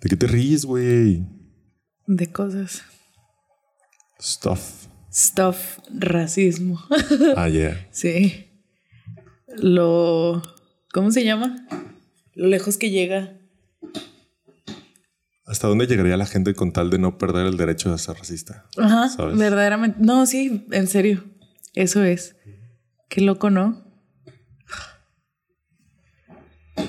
¿De qué te ríes, güey? De cosas. Stuff. Stuff, racismo. Ah, yeah. sí. Lo. ¿Cómo se llama? Lo lejos que llega. ¿Hasta dónde llegaría la gente con tal de no perder el derecho de ser racista? Ajá. ¿Sabes? Verdaderamente. No, sí, en serio. Eso es. Qué loco, ¿no?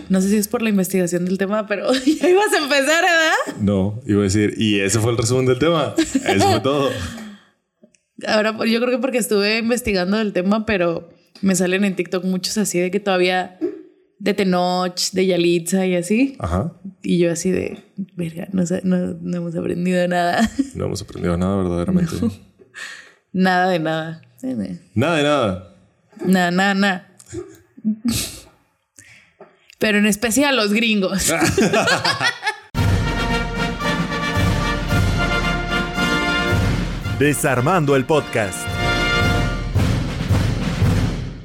No sé si es por la investigación del tema, pero ya ibas a empezar, ¿verdad? No, iba a decir, y ese fue el resumen del tema. Eso fue todo. Ahora, yo creo que porque estuve investigando el tema, pero me salen en TikTok muchos así de que todavía de Tenoch, de Yalitza y así. Ajá. Y yo así de, verga, no, no, no hemos aprendido nada. No hemos aprendido nada verdaderamente. nada de nada. Nada de nada. Nada, nada, nada. Pero en especial los gringos. Desarmando el podcast.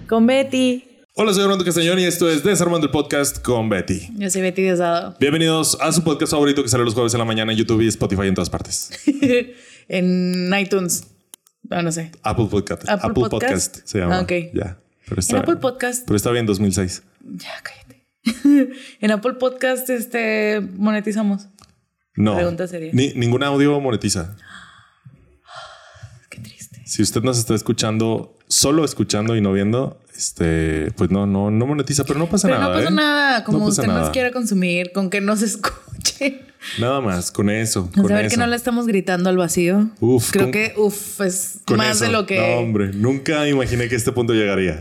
Con Betty. Hola, soy Armando Castañón y esto es Desarmando el Podcast con Betty. Yo soy Betty Desado. Bienvenidos a su podcast favorito que sale los jueves en la mañana en YouTube y Spotify en todas partes. en iTunes. No, no sé. Apple Podcast. Apple Podcast. se llama. Ah, ok. Ya. Pero está, En Apple Podcast. Pero está bien 2006. Ya, cállate. en Apple Podcast este, monetizamos. No. Pregunta seria. Ni- ningún audio monetiza. Qué triste. Si usted nos está escuchando, solo escuchando y no viendo, este, pues no, no, no monetiza, pero no pasa Pero nada. no pasa ¿eh? nada. Como No usted nada. nos quiera consumir, con que nos escuche. Nada más, con eso. Con eso. que no le estamos gritando al vacío. Uf, Creo con- que, uf, es más eso. de lo que. No, hombre, nunca imaginé que este punto llegaría.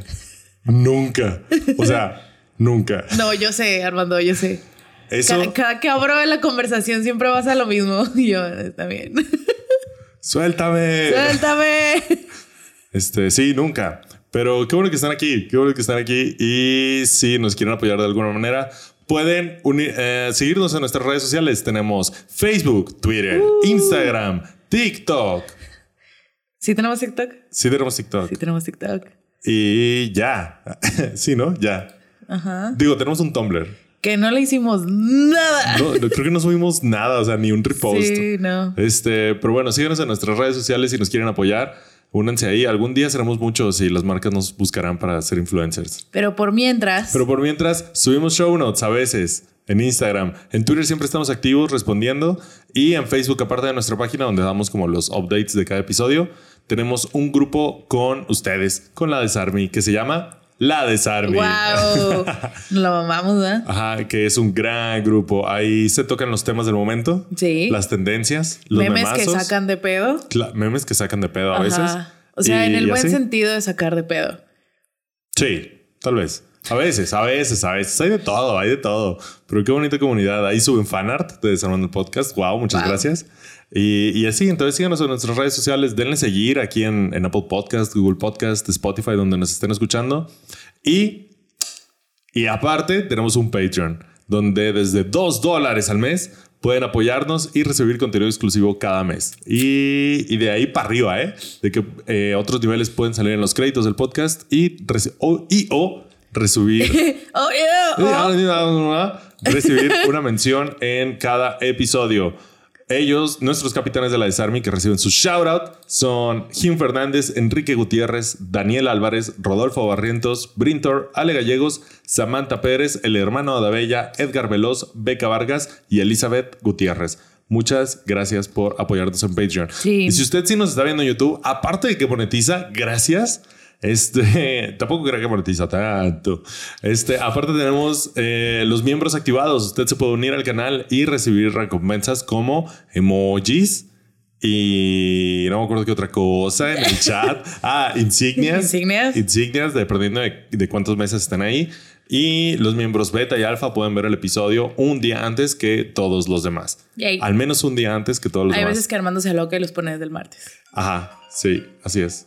nunca. O sea, nunca. No, yo sé, Armando, yo sé. Eso, Cada, cada que abro la conversación siempre vas a lo mismo. Y yo, está bien. suéltame. Suéltame. Este, sí, nunca. Pero qué bueno que están aquí, qué bueno que están aquí. Y si nos quieren apoyar de alguna manera, pueden uni- eh, seguirnos en nuestras redes sociales. Tenemos Facebook, Twitter, Uh. Instagram, TikTok. ¿Sí tenemos TikTok? Sí tenemos TikTok. Sí tenemos TikTok. Y ya. sí, ¿no? Ya. Ajá. Digo, tenemos un Tumblr. Que no le hicimos nada. No, no, creo que no subimos nada, o sea, ni un repost. Sí, no. Este, pero bueno, síganos en nuestras redes sociales si nos quieren apoyar. Únanse ahí. Algún día seremos muchos y las marcas nos buscarán para ser influencers. Pero por mientras. Pero por mientras, subimos show notes a veces en Instagram. En Twitter siempre estamos activos respondiendo. Y en Facebook, aparte de nuestra página donde damos como los updates de cada episodio, tenemos un grupo con ustedes, con la Desarmy, que se llama La Desarmy. Wow. Lo mamamos, ¿verdad? Ajá, que es un gran grupo. Ahí se tocan los temas del momento, Sí. las tendencias, los Memes que sacan de pedo. Memes que sacan de pedo a Ajá. veces. O sea, en el buen así. sentido de sacar de pedo. Sí, tal vez. A veces, a veces, a veces. Hay de todo, hay de todo. Pero qué bonita comunidad. Ahí suben fanart de Desarmando el Podcast. Wow, muchas Wow. gracias. Y, y así, entonces síganos en nuestras redes sociales. Denle seguir aquí en, en Apple Podcast, Google Podcast, Spotify, donde nos estén escuchando. Y, y aparte, tenemos un Patreon, donde desde 2 dólares al mes pueden apoyarnos y recibir contenido exclusivo cada mes. Y, y de ahí para arriba, ¿eh? De que eh, otros niveles pueden salir en los créditos del podcast y, o, y o recibir Oh, yeah. oh. recibir una mención en cada episodio. Ellos, nuestros capitanes de la Desarmy que reciben su shout out son Jim Fernández, Enrique Gutiérrez, Daniel Álvarez, Rodolfo Barrientos, Brintor, Ale Gallegos, Samantha Pérez, el hermano Adabella, Edgar Veloz, Beca Vargas y Elizabeth Gutiérrez. Muchas gracias por apoyarnos en Patreon. Sí. Y si usted sí nos está viendo en YouTube, aparte de que monetiza, gracias. Este tampoco creo que monetiza tanto. Este, aparte, tenemos eh, los miembros activados. Usted se puede unir al canal y recibir recompensas como emojis y no me acuerdo qué otra cosa en el chat. Ah, insignias. Insignias. Insignias, dependiendo de, de cuántos meses están ahí. Y los miembros beta y alfa pueden ver el episodio un día antes que todos los demás. Yay. Al menos un día antes que todos los Hay demás. veces que Armando se aloca y los pone desde el martes. Ajá, sí, así es.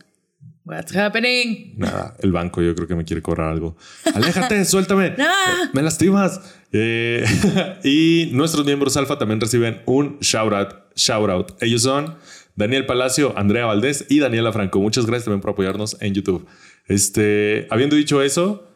What's happening? Nada, el banco yo creo que me quiere cobrar algo. Aléjate, suéltame. No. Eh, Me lastimas. Eh, y nuestros miembros alfa también reciben un shout out, shout out. Ellos son Daniel Palacio, Andrea Valdés y Daniela Franco. Muchas gracias también por apoyarnos en YouTube. Este, habiendo dicho eso,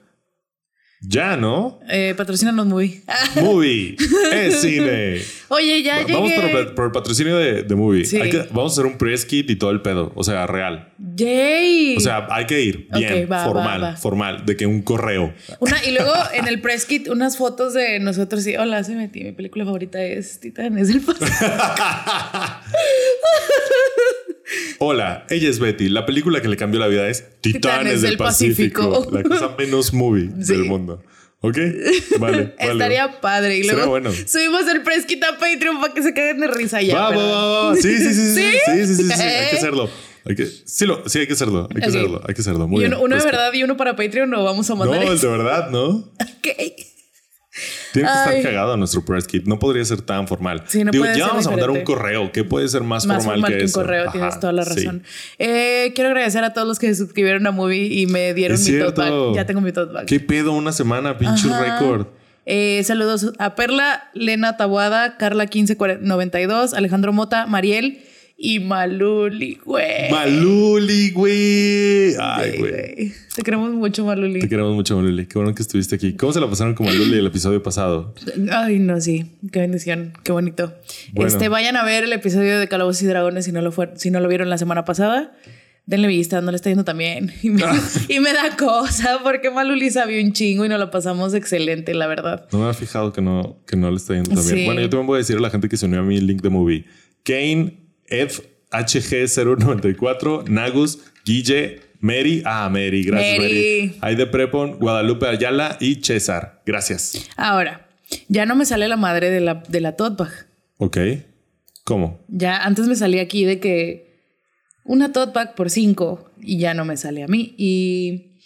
Ya, ¿no? Eh, patrocínanos muy. Movie. es cine. Oye, ya Va- Vamos llegué. por, por el patrocinio de, de Movie. Sí. Hay que- vamos a hacer un press kit y todo el pedo. O sea, real. Yay. O sea, hay que ir bien, va, formal, va, va. formal, de que un correo. Una, y luego en el press kit unas fotos de nosotros y hola, soy Betty, mi película favorita es Titanes del Pacífico. Hola, ella es Betty. La película que le cambió la vida es Titanes, del, del Pacífico. Pacífico. La cosa menos movie Sí. del mundo. ¿Ok? Vale. vale. Estaría padre. Y luego bueno. subimos el press kit a Patreon para que se caguen de risa ya. Va. Sí, sí, sí, sí, sí, ¿Sí? sí, sí, sí, sí. Hay que hacerlo. Hay que, sí, lo, sí, hay que hacerlo. Hay que hacerlo. Hay que hacerlo. Muy y bien. uno, uno de verdad y uno para Patreon o vamos a No, mandar el eso. de verdad, ¿no? Ok. Tiene que Ay. estar cagado nuestro press kit. No podría ser tan formal. Sí, no Digo, ya vamos a mandar un correo. ¿Qué puede ser más, Más formal, que, un eso? correo, Ajá, tienes toda la sí. razón. Eh, quiero agradecer a todos los que se suscribieron a Movie y me dieron Es mi cierto. tote bag. Ya tengo mi tote bag. ¿Qué pedo? Una semana, pinche récord. Eh, saludos a Perla, Lena Tabuada, Carla 1592, Alejandro Mota, Mariel y Maluli, güey. Maluli, güey. Ay, güey. Te queremos mucho, Maluli. Te queremos mucho, Maluli. Qué bueno que estuviste aquí. ¿Cómo se la pasaron con Maluli el episodio pasado? Ay, no, sí. Qué bendición. Qué bonito. Bueno. Este, vayan a ver el episodio de Calabozos y Dragones si no lo fue, si no lo vieron la semana pasada. Denle vista, no le está yendo tan bien. Y me, y me da cosa porque Maluli sabía un chingo y nos lo pasamos excelente, la verdad. No me había fijado que no, que no le está yendo tan bien. Bueno, yo también voy a decir a la gente que se unió a mi link de movie. Kane, FHG094, Nagus, Guille, Mary. Ah, Mary. Gracias, Mary. Mary. Aide Prepon, Guadalupe Ayala y César. Gracias. Ahora, ya no me sale la madre de la, de la tote bag. Ok. ¿Cómo? Ya antes me salía aquí de que una tote bag por cinco y ya no me sale a mí. Y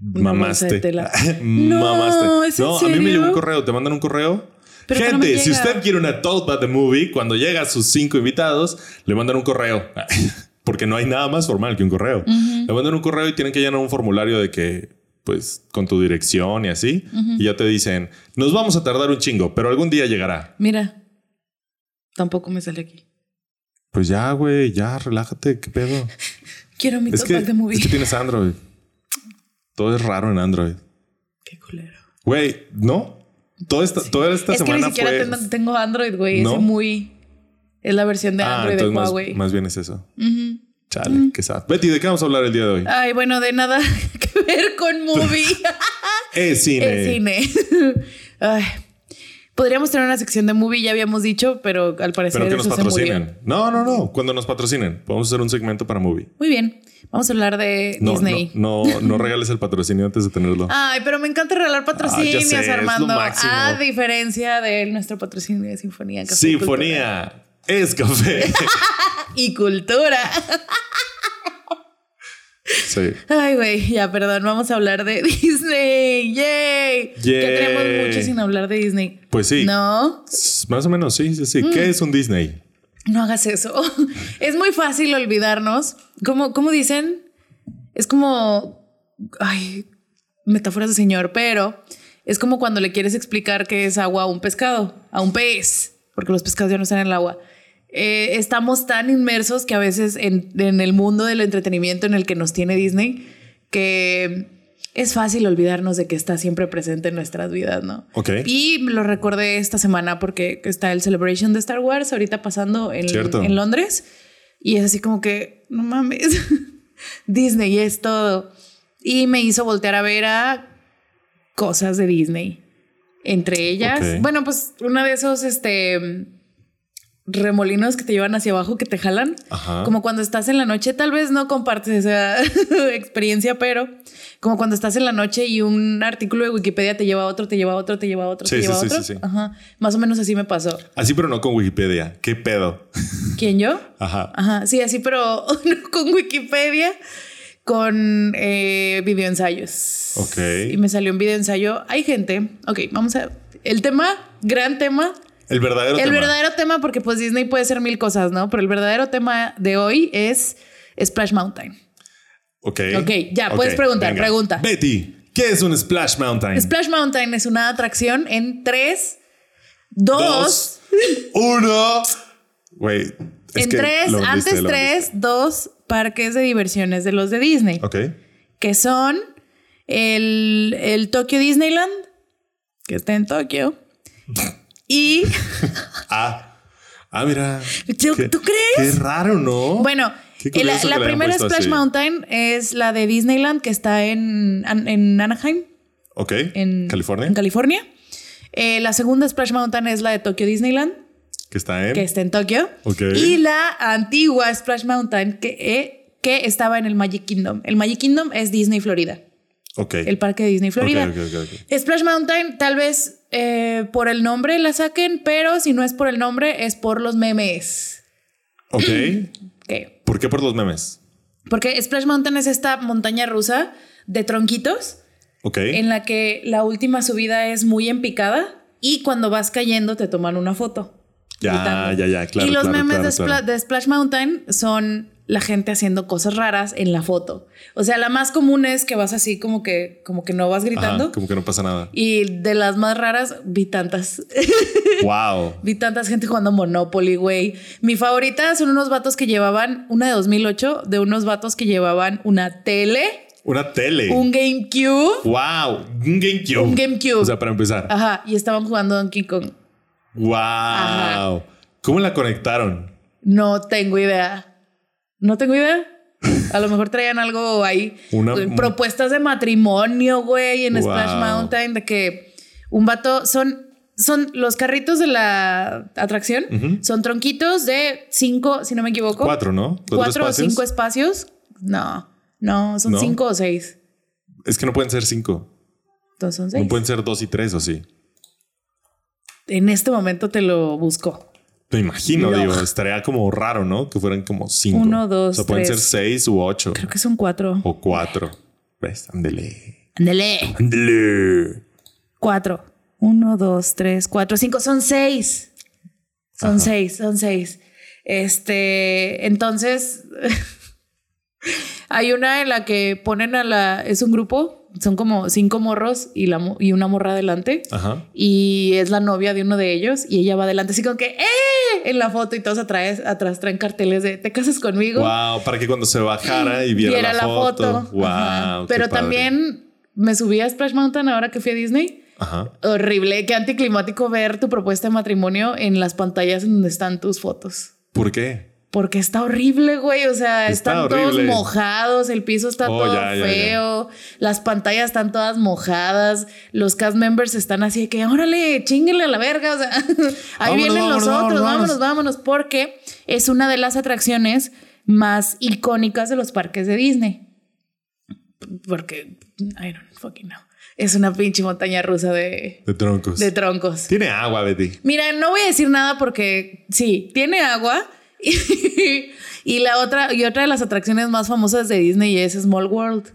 de Mamaste. No, Mamaste. ¿es en no, a mí me llegó un correo. ¿Te mandan un correo? Pero Gente, no si usted quiere una tote bag de movie, cuando llega a sus cinco invitados, le mandan un correo. Porque no hay nada más formal que un correo. Le mandan un correo y tienen que llenar un formulario de que, pues, con tu dirección y así. Y ya te dicen, nos vamos a tardar un chingo, pero algún día llegará. mira, tampoco me sale aquí. Pues ya, güey, ya, relájate. ¿Qué pedo? Quiero mi Es tote que, de movie. es que tienes Android. Todo es raro en Android. Qué culero. Güey, ¿no? Toda esta, toda esta es que semana ni siquiera fue... tengo, Android, güey. ¿No? Es muy. Es la versión de Ah, Android de más, Huawei. más bien es eso. Ujú. Chale, qué sad. Betty, ¿de qué vamos a hablar el día de hoy? Ay, bueno, de nada que ver con movie. Es cine. El cine. Ay. Podríamos tener una sección de movie, ya habíamos dicho, pero al parecer Pero que nos eso patrocinen. No, no, no. Cuando nos patrocinen, podemos hacer un segmento para movie. Muy bien. Vamos a hablar de No, Disney. no, no, no regales el patrocinio antes de tenerlo. Ay, pero me encanta regalar patrocinios, Ah, ya sé, lo Armando. A diferencia de nuestro patrocinio de Sinfonía. Café y Cultura. Sinfonía es café. Y cultura. sí. Ay, güey, ya, perdón. Vamos a hablar de Disney. ¡Yay! Ya Yay. tenemos mucho sin hablar de Disney. Pues sí. No, Más o menos, sí, sí, sí. Mm. ¿Qué es un Disney? No hagas eso. Es muy fácil olvidarnos. ¿Cómo, cómo dicen? Es como. Ay, metáforas de señor, pero es como cuando le quieres explicar qué es agua a un pescado, a un pez, porque los pescados ya no están en el agua. Eh, estamos tan inmersos que a veces en el mundo del entretenimiento en el que nos tiene Disney, que es fácil olvidarnos de que está siempre presente en nuestras vidas, ¿no? Ok. Y lo recordé esta semana porque está el Celebration de Star Wars ahorita pasando en, en Londres. Y es así como que, no mames, Disney es todo. Y me hizo voltear a ver a cosas de Disney. Entre ellas, bueno, pues una de esos, este, remolinos que te llevan hacia abajo, que te jalan. Ajá. Como cuando estás en la noche, tal vez no compartes esa experiencia, pero como cuando estás en la noche y un artículo de Wikipedia te lleva a otro, te lleva a otro, te lleva a otro, Sí, te sí, lleva a sí, otro. sí, sí. Ajá. Más o menos así me pasó. Así, pero no con Wikipedia. ¿Qué pedo? ¿Quién yo? Ajá. Ajá, sí, así, pero no con Wikipedia, con eh, videoensayos. Ok. Y me salió un videoensayo. Hay gente, ok, vamos a... El tema, gran tema, El verdadero el tema. verdadero tema, porque pues Disney puede ser mil cosas, ¿no? Pero el verdadero tema de hoy es Splash Mountain. Ok. Ok, ya, puedes preguntar, pregunta. Betty, ¿qué es un Splash Mountain? Splash Mountain es una atracción en tres, dos, Dos, uno. Güey. es en que tres, lo vendiste, antes lo tres, dos parques de diversiones de los de Disney. Ok. que son el, el Tokyo Disneyland, que está en Tokio. Y. ah, ah, mira. ¿Tú, Qué- ¿tú crees? Qué raro, ¿no? Bueno, Qué la, la primera Splash así. Mountain es la de Disneyland, que está en, en Anaheim, Ok. en California. En California. Eh, la segunda Splash Mountain es la de Tokyo Disneyland, que está en. que está en Tokio. Ok. Y la antigua Splash Mountain, que, eh, que estaba en el Magic Kingdom. El Magic Kingdom es Disney Florida, Ok. el parque de Disney Florida. Ok, ok, ok, ok. Splash Mountain, tal vez eh, por el nombre la saquen, pero si no es por el nombre, es por los memes. Ok. Ok. ¿Por qué por los memes? Porque Splash Mountain es esta montaña rusa de tronquitos Ok. en la que la última subida es muy empicada y cuando vas cayendo te toman una foto. Ya, gritando. ya, ya, claro, Y los claro, memes claro, de, Spla- claro. de Splash Mountain son la gente haciendo cosas raras en la foto. O sea, la más común es que vas así como que, como que no vas gritando. Ajá, como que no pasa nada. Y de las más raras, vi tantas. wow. vi tantas gente jugando Monopoly, güey. Mi favorita son unos vatos que llevaban, una de 2008, de unos vatos que llevaban una tele, Una tele. un GameCube. Wow. Un GameCube. Un GameCube. O sea, para empezar. Ajá, y estaban jugando Donkey Kong. Wow. Ajá. ¿Cómo la conectaron? No tengo idea. No tengo idea. A lo mejor traían algo ahí. Una- Güey, propuestas de matrimonio, güey, en Wow. Splash Mountain, de que un vato son. Son los carritos de la atracción, son tronquitos de cinco, si no me equivoco. Cuatro, ¿no? Cuatro o cinco espacios. No, no, son ¿No? cinco o seis. Es que no pueden ser cinco. Entonces son seis. No pueden ser dos y tres, ¿o sí? En este momento te lo busco. Me imagino, No. digo, estaría como raro, ¿no? Que fueran como cinco. Uno, dos, O sea, pueden tres. ser seis u ocho. Creo que son cuatro. O cuatro. ¿Ves? Ándele. Ándele. Cuatro. Uno, dos, tres, cuatro, cinco. Son seis. Son Ajá. seis, son seis. Este, entonces, hay una en la que ponen a la, es un grupo, son como cinco morros y, la, y una morra adelante. Ajá. Y es la novia de uno de ellos y ella va adelante así como que ¡eh! en la foto y todos atrás, atrás traen carteles de ¿te casas conmigo? Wow, para que cuando se bajara y viera, la, foto. Wow. Ajá. qué Pero también me subí a Splash Mountain ahora que fui a Disney. Ajá. Horrible, qué anticlimático ver tu propuesta de matrimonio en las pantallas en donde están tus fotos. ¿Por qué? Porque está horrible, güey. O sea, Está están todos horrible. mojados, el piso está Oh, todo ya, ya, ya. feo, las pantallas están todas mojadas, los cast members están así de que, órale, chinguenle a la verga. O sea, ahí Vámonos, vienen vámonos, los otros, vámonos, vámonos, vámonos, porque es una de las atracciones más icónicas de los parques de Disney. Porque, I don't fucking know. Es una pinche montaña rusa de, De troncos. de troncos. Tiene agua, Betty. Mira, no voy a decir nada porque sí, tiene agua. Y, y la otra, y otra de las atracciones más famosas de Disney es Small World.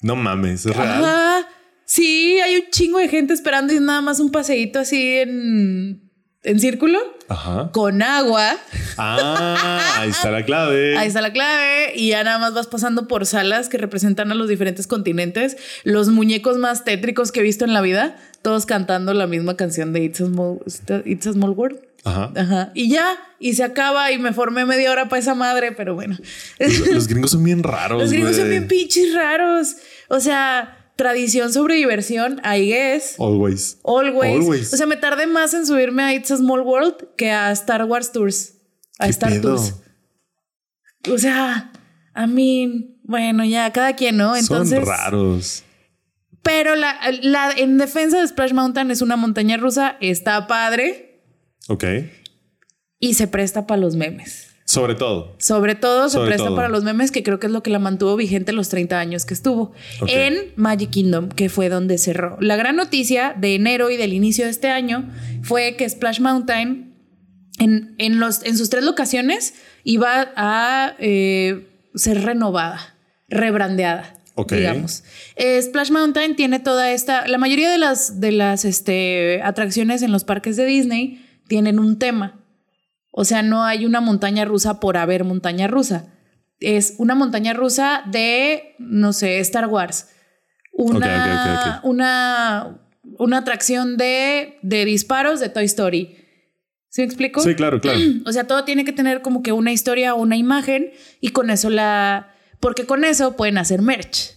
No mames, es real. Ajá. Sí, hay un chingo de gente esperando y nada más un paseíto así en, en círculo Ajá. con agua. Ah, ahí está la clave. Ahí está la clave. Y ya nada más vas pasando por salas que representan a los diferentes continentes. Los muñecos más tétricos que he visto en la vida, todos cantando la misma canción de It's a Small, It's a Small World. Ajá. Ajá. Y ya, y se acaba y me formé media hora para esa madre, pero bueno. Los, los gringos son bien raros. Los gringos son güey. bien pinches raros. O sea, tradición sobre diversión, I guess. Always. Always. Always. O sea, me tardé más en subirme a It's a Small World que a Star Wars Tours. A ¿Qué Star pedo? Tours. O sea, a mí, bueno, ya, cada quien, ¿no? Entonces. son raros. Pero la, la, en defensa de Splash Mountain es una montaña rusa, está padre Ok. y se presta para los memes. Sobre todo. Sobre todo se Sobre presta todo. para los memes, que creo que es lo que la mantuvo vigente los 30 años que estuvo en Magic Kingdom, que fue donde cerró. La gran noticia de enero y del inicio de este año fue que Splash Mountain, en, en los, en sus tres locaciones, iba a eh, ser renovada, rebrandeada. Ok. Digamos. Eh, Splash Mountain tiene toda esta. La mayoría de las, de las este, atracciones en los parques de Disney tienen un tema. O sea, no hay una montaña rusa por haber montaña rusa. Es una montaña rusa de, no sé, Star Wars. Una, ok, ok, una, una atracción de, de disparos de Toy Story. ¿Sí me explico? Sí, claro, claro. O sea, todo tiene que tener como que una historia o una imagen y con eso la... Porque con eso pueden hacer merch.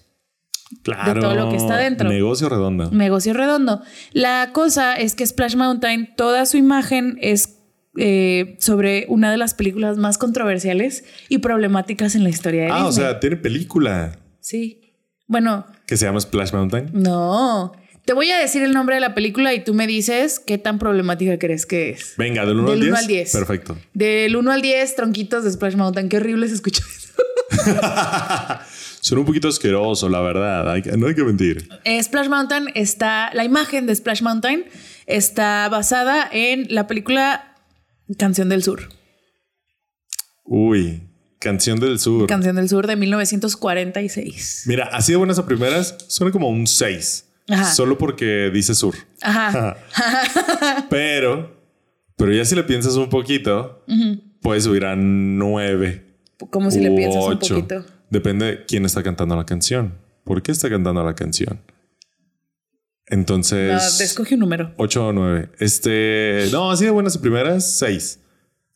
Claro. de todo lo que está dentro. Negocio redondo. Negocio redondo. La cosa es que Splash Mountain, toda su imagen es eh, sobre una de las películas más controversiales y problemáticas en la historia de Ah, o Disney. sea, tiene película Sí. Bueno, que se llama Splash Mountain. no. Te voy a decir el nombre de la película y tú me dices qué tan problemática crees que es. Venga, del 1 al Del 10. uno al 10. Perfecto. Del 1 al 10, tronquitos de Splash Mountain. Qué horrible se escucha eso. Son un poquito asqueroso, la verdad. Hay que- no hay que mentir. Eh, Splash Mountain está, la imagen de Splash Mountain está basada en la película Canción del Sur. Uy, Canción del Sur. Canción del Sur de 1946. Mira, así de buenas a primeras, suena como un 6. Ajá. Solo porque dice sur. Ajá. pero, pero ya si le piensas un poquito, puedes subir a 9. Como si le piensas un ocho. poquito. Depende de quién está cantando la canción. ¿Por qué está cantando la canción? No, Entonces, te escoge un número. 8 o 9. Este, no, así de buenas a primeras, 6.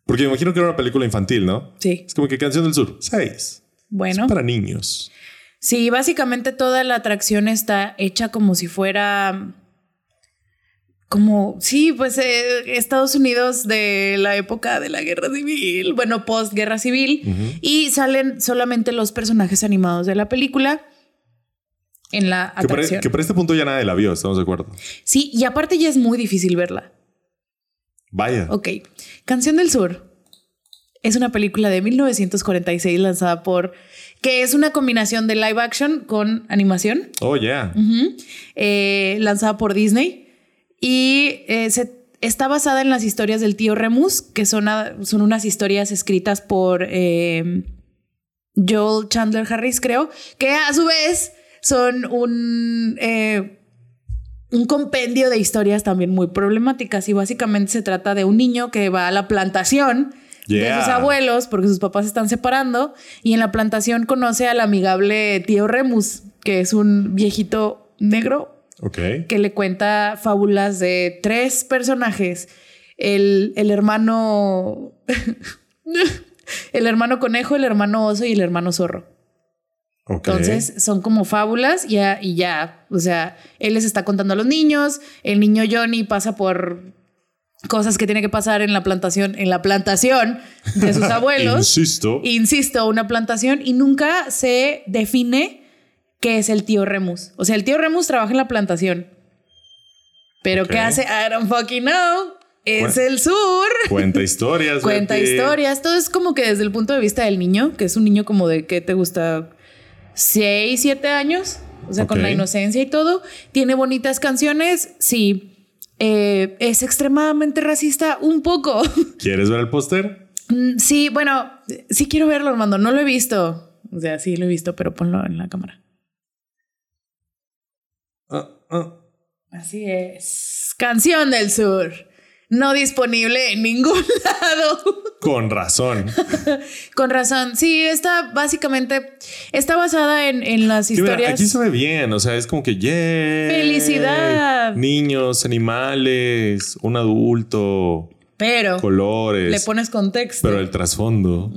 Porque me imagino que era una película infantil, ¿no? Sí. Es como que Canción del Sur, 6. Bueno. Para niños. Sí, básicamente toda la atracción está hecha como si fuera. Como, sí, pues eh, Estados Unidos de la época de la guerra civil, bueno, post guerra civil, y salen solamente los personajes animados de la película en la Que para, atracción. que para este punto ya nadie la vio, estamos de acuerdo. Sí, y aparte ya es muy difícil verla. Vaya. Ok, Canción del Sur es una película de 1946 lanzada por, que es una combinación de live action con animación. Oh, yeah. Eh, lanzada por Disney y eh, se- está basada en las historias del tío Remus, que son, a- son unas historias escritas por eh, Joel Chandler Harris, creo, que a su vez son un, eh, un compendio de historias también muy problemáticas y básicamente se trata de un niño que va a la plantación. De sus abuelos, porque sus papás se están separando, y en la plantación conoce al amigable tío Remus, que es un viejito negro que le cuenta fábulas de tres personajes. El, el hermano. el hermano conejo, el hermano oso y el hermano zorro. Entonces son como fábulas ya, y ya. O sea, él les está contando a los niños. El niño Johnny pasa por cosas que tiene que pasar en la plantación, en la plantación de sus abuelos. Insisto. Insisto, una plantación y nunca se define qué es el tío Remus. O sea, el tío Remus trabaja en la plantación. Pero. ¿qué hace? I don't fucking know. Es Bueno. el sur. Cuenta historias. Cuenta historias. Todo es como que desde el punto de vista del niño, que es un niño como de que te gusta 6, 7 años. O sea, con la inocencia y todo. Tiene bonitas canciones. Sí. Eh, es extremadamente racista, un poco. ¿Quieres ver el póster? Mm, Sí, bueno, sí quiero verlo, Armando. No lo he visto. O sea, sí lo he visto, pero ponlo en la cámara. Ah, ah. Así es. Canción del Sur. No disponible en ningún lado. Con razón. Con razón. Sí, está básicamente. Está basada en, en las Que mira, historias. aquí se ve bien, o sea, es como que yeah. ¡Felicidad! Niños, animales, un adulto, pero colores. le pones contexto. pero el trasfondo.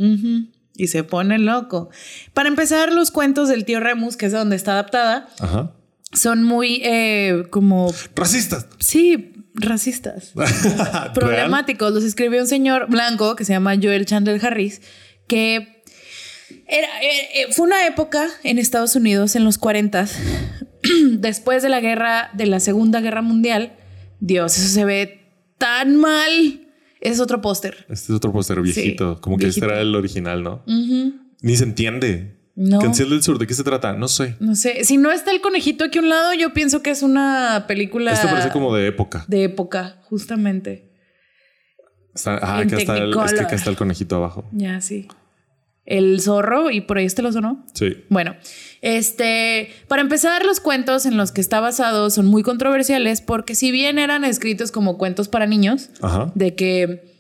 Y se pone loco. Para empezar, los cuentos del tío Remus, que es de donde está adaptada, Ajá. son muy eh, como. Racistas. Sí, racistas. Problemáticos. Los escribió un señor blanco que se llama Joel Chandler Harris, que era, eh, eh, fue una época en Estados Unidos en los 40 después de la guerra, de la Segunda Guerra Mundial. Dios, eso se ve tan mal. Es otro póster. Este es otro póster viejito. Sí, como que este era el original, ¿no? Ni se entiende. No. Canción del Sur, ¿de qué se trata? No sé. No sé, si no está el conejito aquí a un lado, yo pienso que es una película Esto parece como de época. de época, justamente. Está, ah, acá está, el, es que acá está el conejito abajo. Ya, sí. El zorro, y por ahí este lo sonó. Sí. Bueno, este, para empezar, los cuentos en los que está basado son muy controversiales porque si bien eran escritos como cuentos para niños, Ajá. de que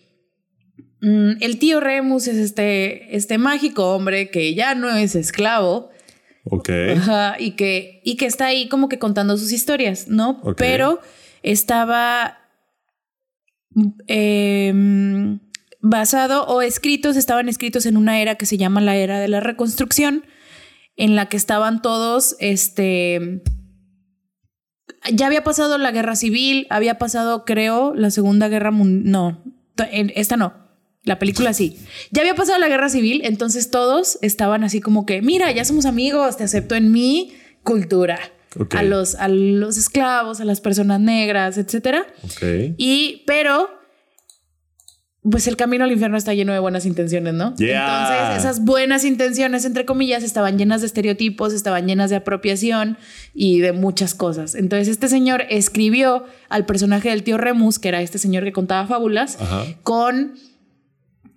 el tío Remus es este, este mágico hombre que ya no es esclavo Ok. ajá, y, que, y que está ahí como que contando sus historias, ¿no? Pero estaba em, basado o escritos, estaban escritos en una era que se llama la era de la reconstrucción en la que estaban todos, este, ya había pasado la guerra civil, había pasado, creo, la Segunda Guerra Mundial, no, esta no, la película sí. Ya había pasado la guerra civil, entonces todos estaban así como que, mira, ya somos amigos, te acepto en mi cultura. A, los, a los esclavos, a las personas negras, etcétera. Y, pero pues el camino al infierno está lleno de buenas intenciones, ¿no? Entonces, esas buenas intenciones, entre comillas, estaban llenas de estereotipos, estaban llenas de apropiación y de muchas cosas. Entonces, este señor escribió al personaje del tío Remus, que era este señor que contaba fábulas, con...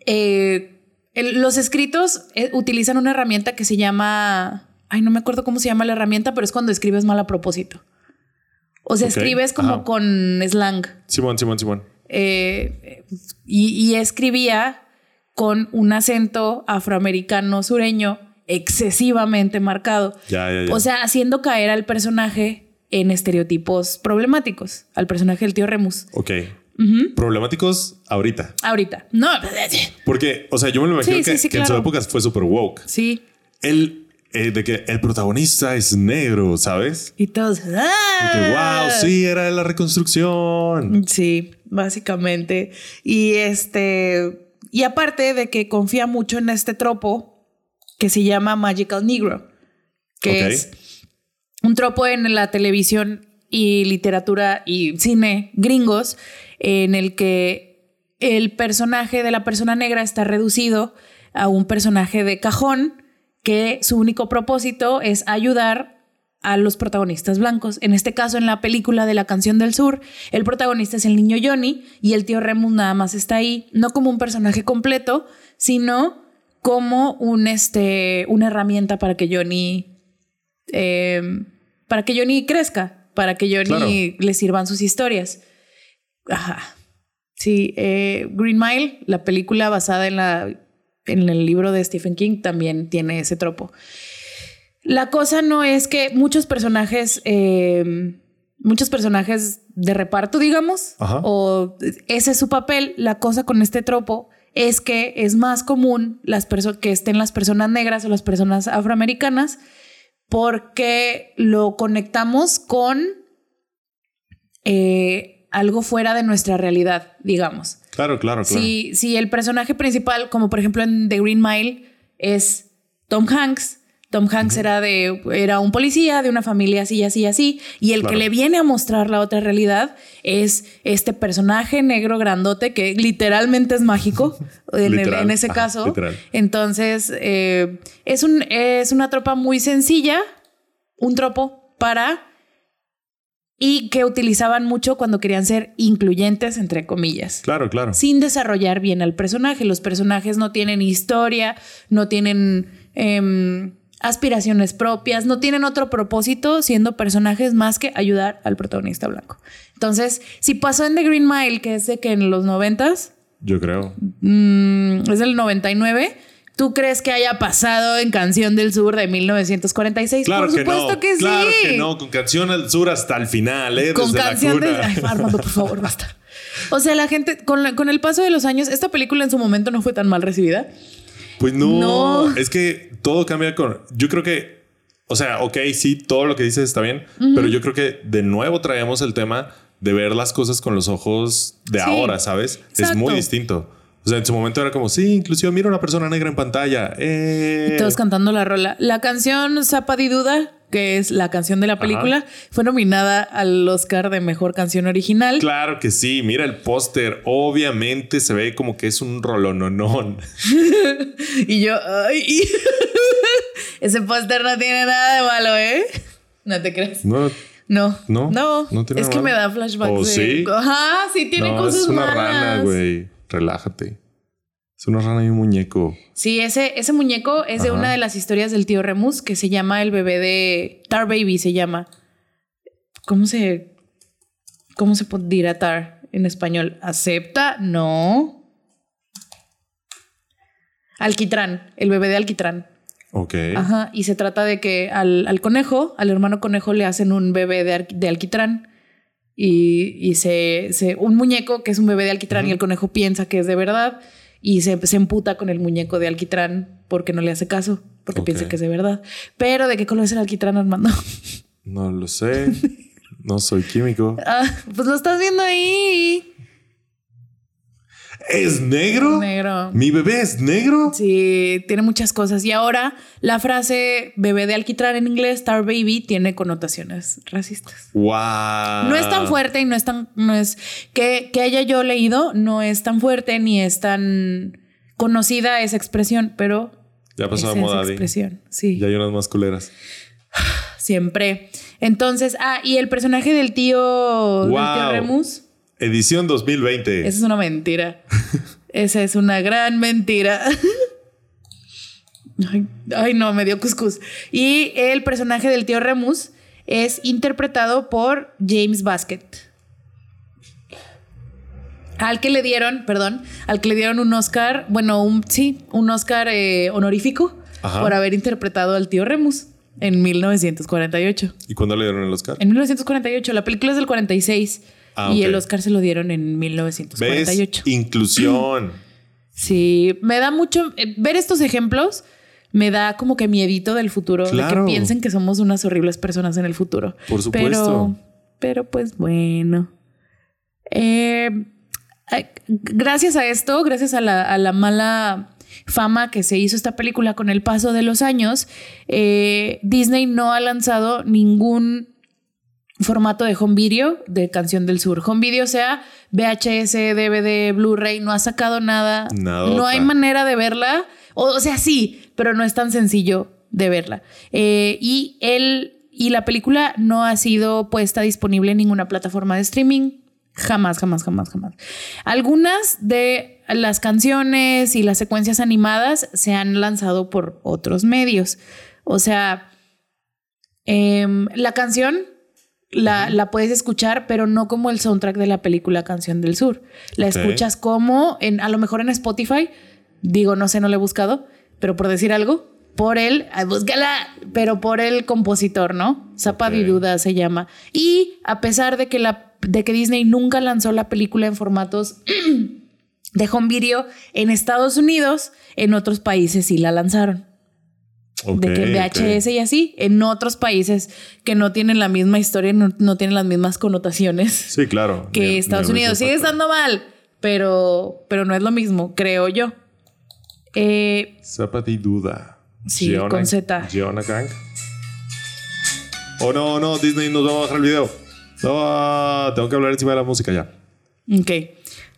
Eh, los escritos eh, utilizan una herramienta que se llama... Ay, no me acuerdo cómo se llama la herramienta, pero es cuando escribes mal a propósito. O sea, escribes como con slang. Simón, Simón, Simón. Eh, y, escribía con un acento afroamericano sureño excesivamente marcado. O sea, haciendo caer al personaje en estereotipos problemáticos, al personaje del tío Remus. Ok. Problemáticos ahorita. Ahorita. No. Porque, o sea, yo me lo imagino que, en su época fue súper woke. Sí. Él eh, de que el protagonista es negro, ¿sabes? Y todos, ¡ah! wow, sí, era de la reconstrucción. Sí, básicamente. Y este, y aparte de que confía mucho en este tropo que se llama Magical Negro, que es un tropo en la televisión y literatura y cine gringos en el que el personaje de la persona negra está reducido a un personaje de cajón que su único propósito es ayudar a los protagonistas blancos. En este caso, en la película de la canción del sur, el protagonista es el niño Johnny y el tío Remus nada más está ahí, no como un personaje completo, sino como un, este, una herramienta para que Johnny, eh, para que Johnny crezca, para que Johnny le sirvan sus historias. Ajá. Sí, eh, Green Mile, la película basada en la en el libro de Stephen King también tiene ese tropo. La cosa no es que muchos personajes, eh, muchos personajes de reparto, digamos, o ese es su papel. La cosa con este tropo es que es más común las que estén las personas negras o las personas afroamericanas porque lo conectamos con eh, algo fuera de nuestra realidad, digamos. Claro, claro, claro. Si, si el personaje principal, como por ejemplo en The Green Mile, es Tom Hanks, Tom Hanks era de era un policía de una familia así, así, así, y el que le viene a mostrar la otra realidad es este personaje negro grandote que literalmente es mágico en, ese caso. Entonces eh, es un es una tropa muy sencilla, un tropo para y que utilizaban mucho cuando querían ser incluyentes, entre comillas. Claro, claro. Sin desarrollar bien al personaje. Los personajes no tienen historia, no tienen em, aspiraciones propias, no tienen otro propósito siendo personajes más que ayudar al protagonista blanco. Entonces, si pasó en The Green Mile, que es de que en los noventas. Yo creo. Mm, es del 99 ¿Tú crees que haya pasado en Canción del Sur de 1946? Claro por supuesto que, sí. Claro que no, con Canción del Sur hasta el final, ¿eh? Con Canción del Ay, Armando, por favor, basta. O sea, la gente, con, con el paso de los años, esta película en su momento no fue tan mal recibida. Pues no, es que todo cambia con. Yo creo que, o sea, ok, sí, todo lo que dices está bien, pero yo creo que de nuevo traemos el tema de ver las cosas con los ojos de ahora, ¿sabes? Es muy distinto. O sea, en su momento era como, sí, inclusive mira una persona negra en pantalla. Eh. todos cantando la rola. La canción Zapa Duda, que es la canción de la película, fue nominada al Oscar de Mejor Canción Original. Claro que sí. Mira el póster. Obviamente se ve como que es un rolononón. y yo, ay. Ese póster no tiene nada de malo, ¿eh? No te crees. No. No. No. No. es que me da flashbacks. ¿Oh, sí? Ajá, sí tiene cosas es una rana, güey relájate. Es una rana y un muñeco. Sí, ese, ese muñeco es de una de las historias del tío Remus que se llama el bebé de Tar Baby, se llama. ¿Cómo se, cómo se dirá Tar en español? ¿Acepta? No. Alquitrán, el bebé de Alquitrán. Ok. Ajá, y se trata de que al, conejo, al hermano conejo, le hacen un bebé de, de alquitrán y, y se, se, un muñeco que es un bebé de alquitrán y el conejo piensa que es de verdad y se, se emputa con el muñeco de alquitrán porque no le hace caso, porque piensa que es de verdad. Pero ¿de qué color es el alquitrán, Armando? No lo sé. No soy químico. Ah, pues lo estás viendo ahí. ¿Es negro? Negro. ¿Mi bebé es negro? Sí, tiene muchas cosas. Y ahora la frase bebé de alquitrán en inglés, Star Baby, tiene connotaciones racistas. Wow. No es tan fuerte y no es tan, no es que, que haya yo leído, no es tan fuerte ni es tan conocida esa expresión, pero Ya pasó es de moda, esa expresión. Sí, Ya hay unas más culeras. siempre. Entonces, ah, y el personaje del tío, del tío Wow. Remus, Edición 2020. esa es una mentira. esa es una gran mentira. ay, ay, no, me dio cuscús. Y el personaje del tío Remus es interpretado por James Basket. Al que le dieron, perdón, al que le dieron un Oscar, bueno, un, sí, un Oscar eh, honorífico Ajá. por haber interpretado al tío Remus en 1948. ¿Y cuándo le dieron el Oscar? En 1948, la película es del 46 Ah, y el Oscar se lo dieron en ¿Ves? 1948. Inclusión. Sí, me da mucho eh, ver estos ejemplos. Me da como que miedito del futuro, de Claro. que piensen que somos unas horribles personas en el futuro. Por supuesto. Pero, pero pues bueno. Eh, gracias a esto, gracias a la, a la mala fama que se hizo esta película con el paso de los años, eh, Disney no ha lanzado ningún formato de home video de Canción del Sur. Home video sea VHS, DVD, Blu-ray, no ha sacado nada. No hay manera de verla. O, o sea, sí, pero no es tan sencillo de verla. Eh, y él y la película no ha sido puesta disponible en ninguna plataforma de streaming. Jamás, jamás, jamás, jamás. Algunas de las canciones y las secuencias animadas se han lanzado por otros medios. O sea, em, la canción la, la puedes escuchar, pero no como el soundtrack de la película Canción del Sur. La escuchas como en, a lo mejor en Spotify. Digo, no sé, no lo he buscado, pero por decir algo, por el, búscala, pero por el compositor, ¿no? Zapa Ok. Duda se llama. Y a pesar de que, la, de que Disney nunca lanzó la película en formatos de home video en Estados Unidos, en otros países sí la lanzaron De que VHS y así, en otros países que no tienen la misma historia, no, no tienen las mismas connotaciones Sí, claro. que Ni- Estados ni Unidos. Sigue estando mal, pero, pero no es lo mismo, creo yo. Eh, Zapati Duda. Sí, con Z. Giona Gang. Oh, no, no, Disney nos va a bajar el video. No, tengo que hablar encima de la música ya. ok.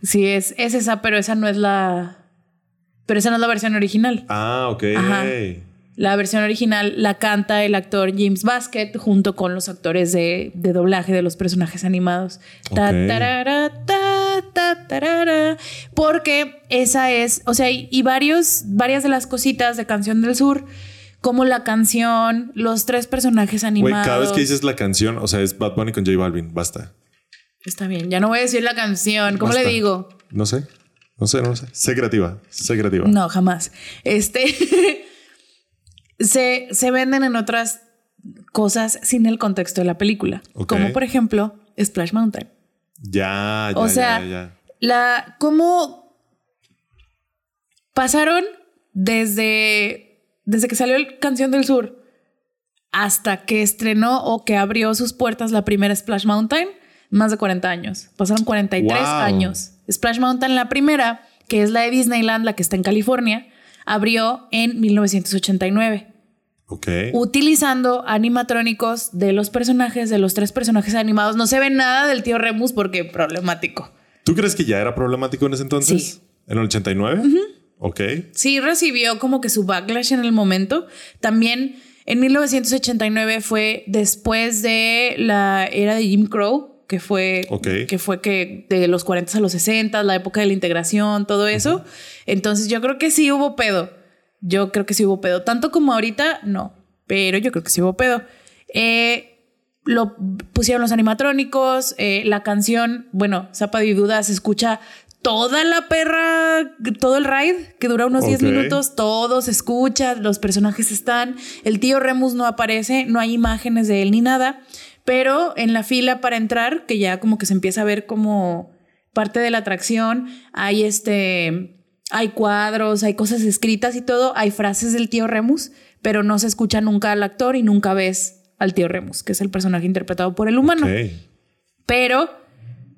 Sí, es, es esa, pero esa no es la. Pero esa no es la versión original. Ah, ok. Ajá. La versión original la canta el actor James Basket junto con los actores de, de doblaje de los personajes animados. Ta, Ok. tarara, ta, ta, tarara. Porque esa es, o sea, y, y varios, varias de las cositas de Canción del Sur, como la canción, los tres personajes Güey, animados. cada vez que dices la canción, o sea, es Bad Bunny con J Balvin. Basta. Está bien, ya no voy a decir la canción. ¿Cómo Basta. le digo? No sé. No sé, no sé. Sé creativa. Sé creativa. No, jamás. Este se, se venden en otras cosas sin el contexto de la película. Como por ejemplo Splash Mountain. Ya, ya, O sea, ya, ya. la cómo pasaron desde, desde que salió el Canción del Sur hasta que estrenó o que abrió sus puertas la primera Splash Mountain, más de 40 años. Pasaron 43 Wow. años. Splash Mountain, la primera, que es la de Disneyland, la que está en California, abrió en 1989 Ok. utilizando animatrónicos de los personajes, de los tres personajes animados. No se ve nada del tío Remus porque problemático. ¿Tú crees que ya era problemático en ese entonces? Sí. ¿En el 89? Ok. Sí recibió como que su backlash en el momento. También en 1989 fue después de la era de Jim Crow, que fue, que fue que de los 40 a los 60, la época de la integración, todo eso. Entonces yo creo que sí hubo pedo. Yo creo que sí hubo pedo. Tanto como ahorita, no. Pero yo creo que sí hubo pedo. Eh, lo pusieron los animatrónicos, eh, la canción, bueno, Zapa de Duda se escucha toda la perra, todo el ride, que dura unos 10 Ok. minutos, todo se escucha, los personajes están, el tío Remus no aparece, no hay imágenes de él ni nada, pero en la fila para entrar, que ya como que se empieza a ver como parte de la atracción, hay este, hay cuadros, hay cosas escritas y todo, hay frases del tío Remus, pero no se escucha nunca al actor y nunca ves al tío Remus, que es el personaje interpretado por el humano. Pero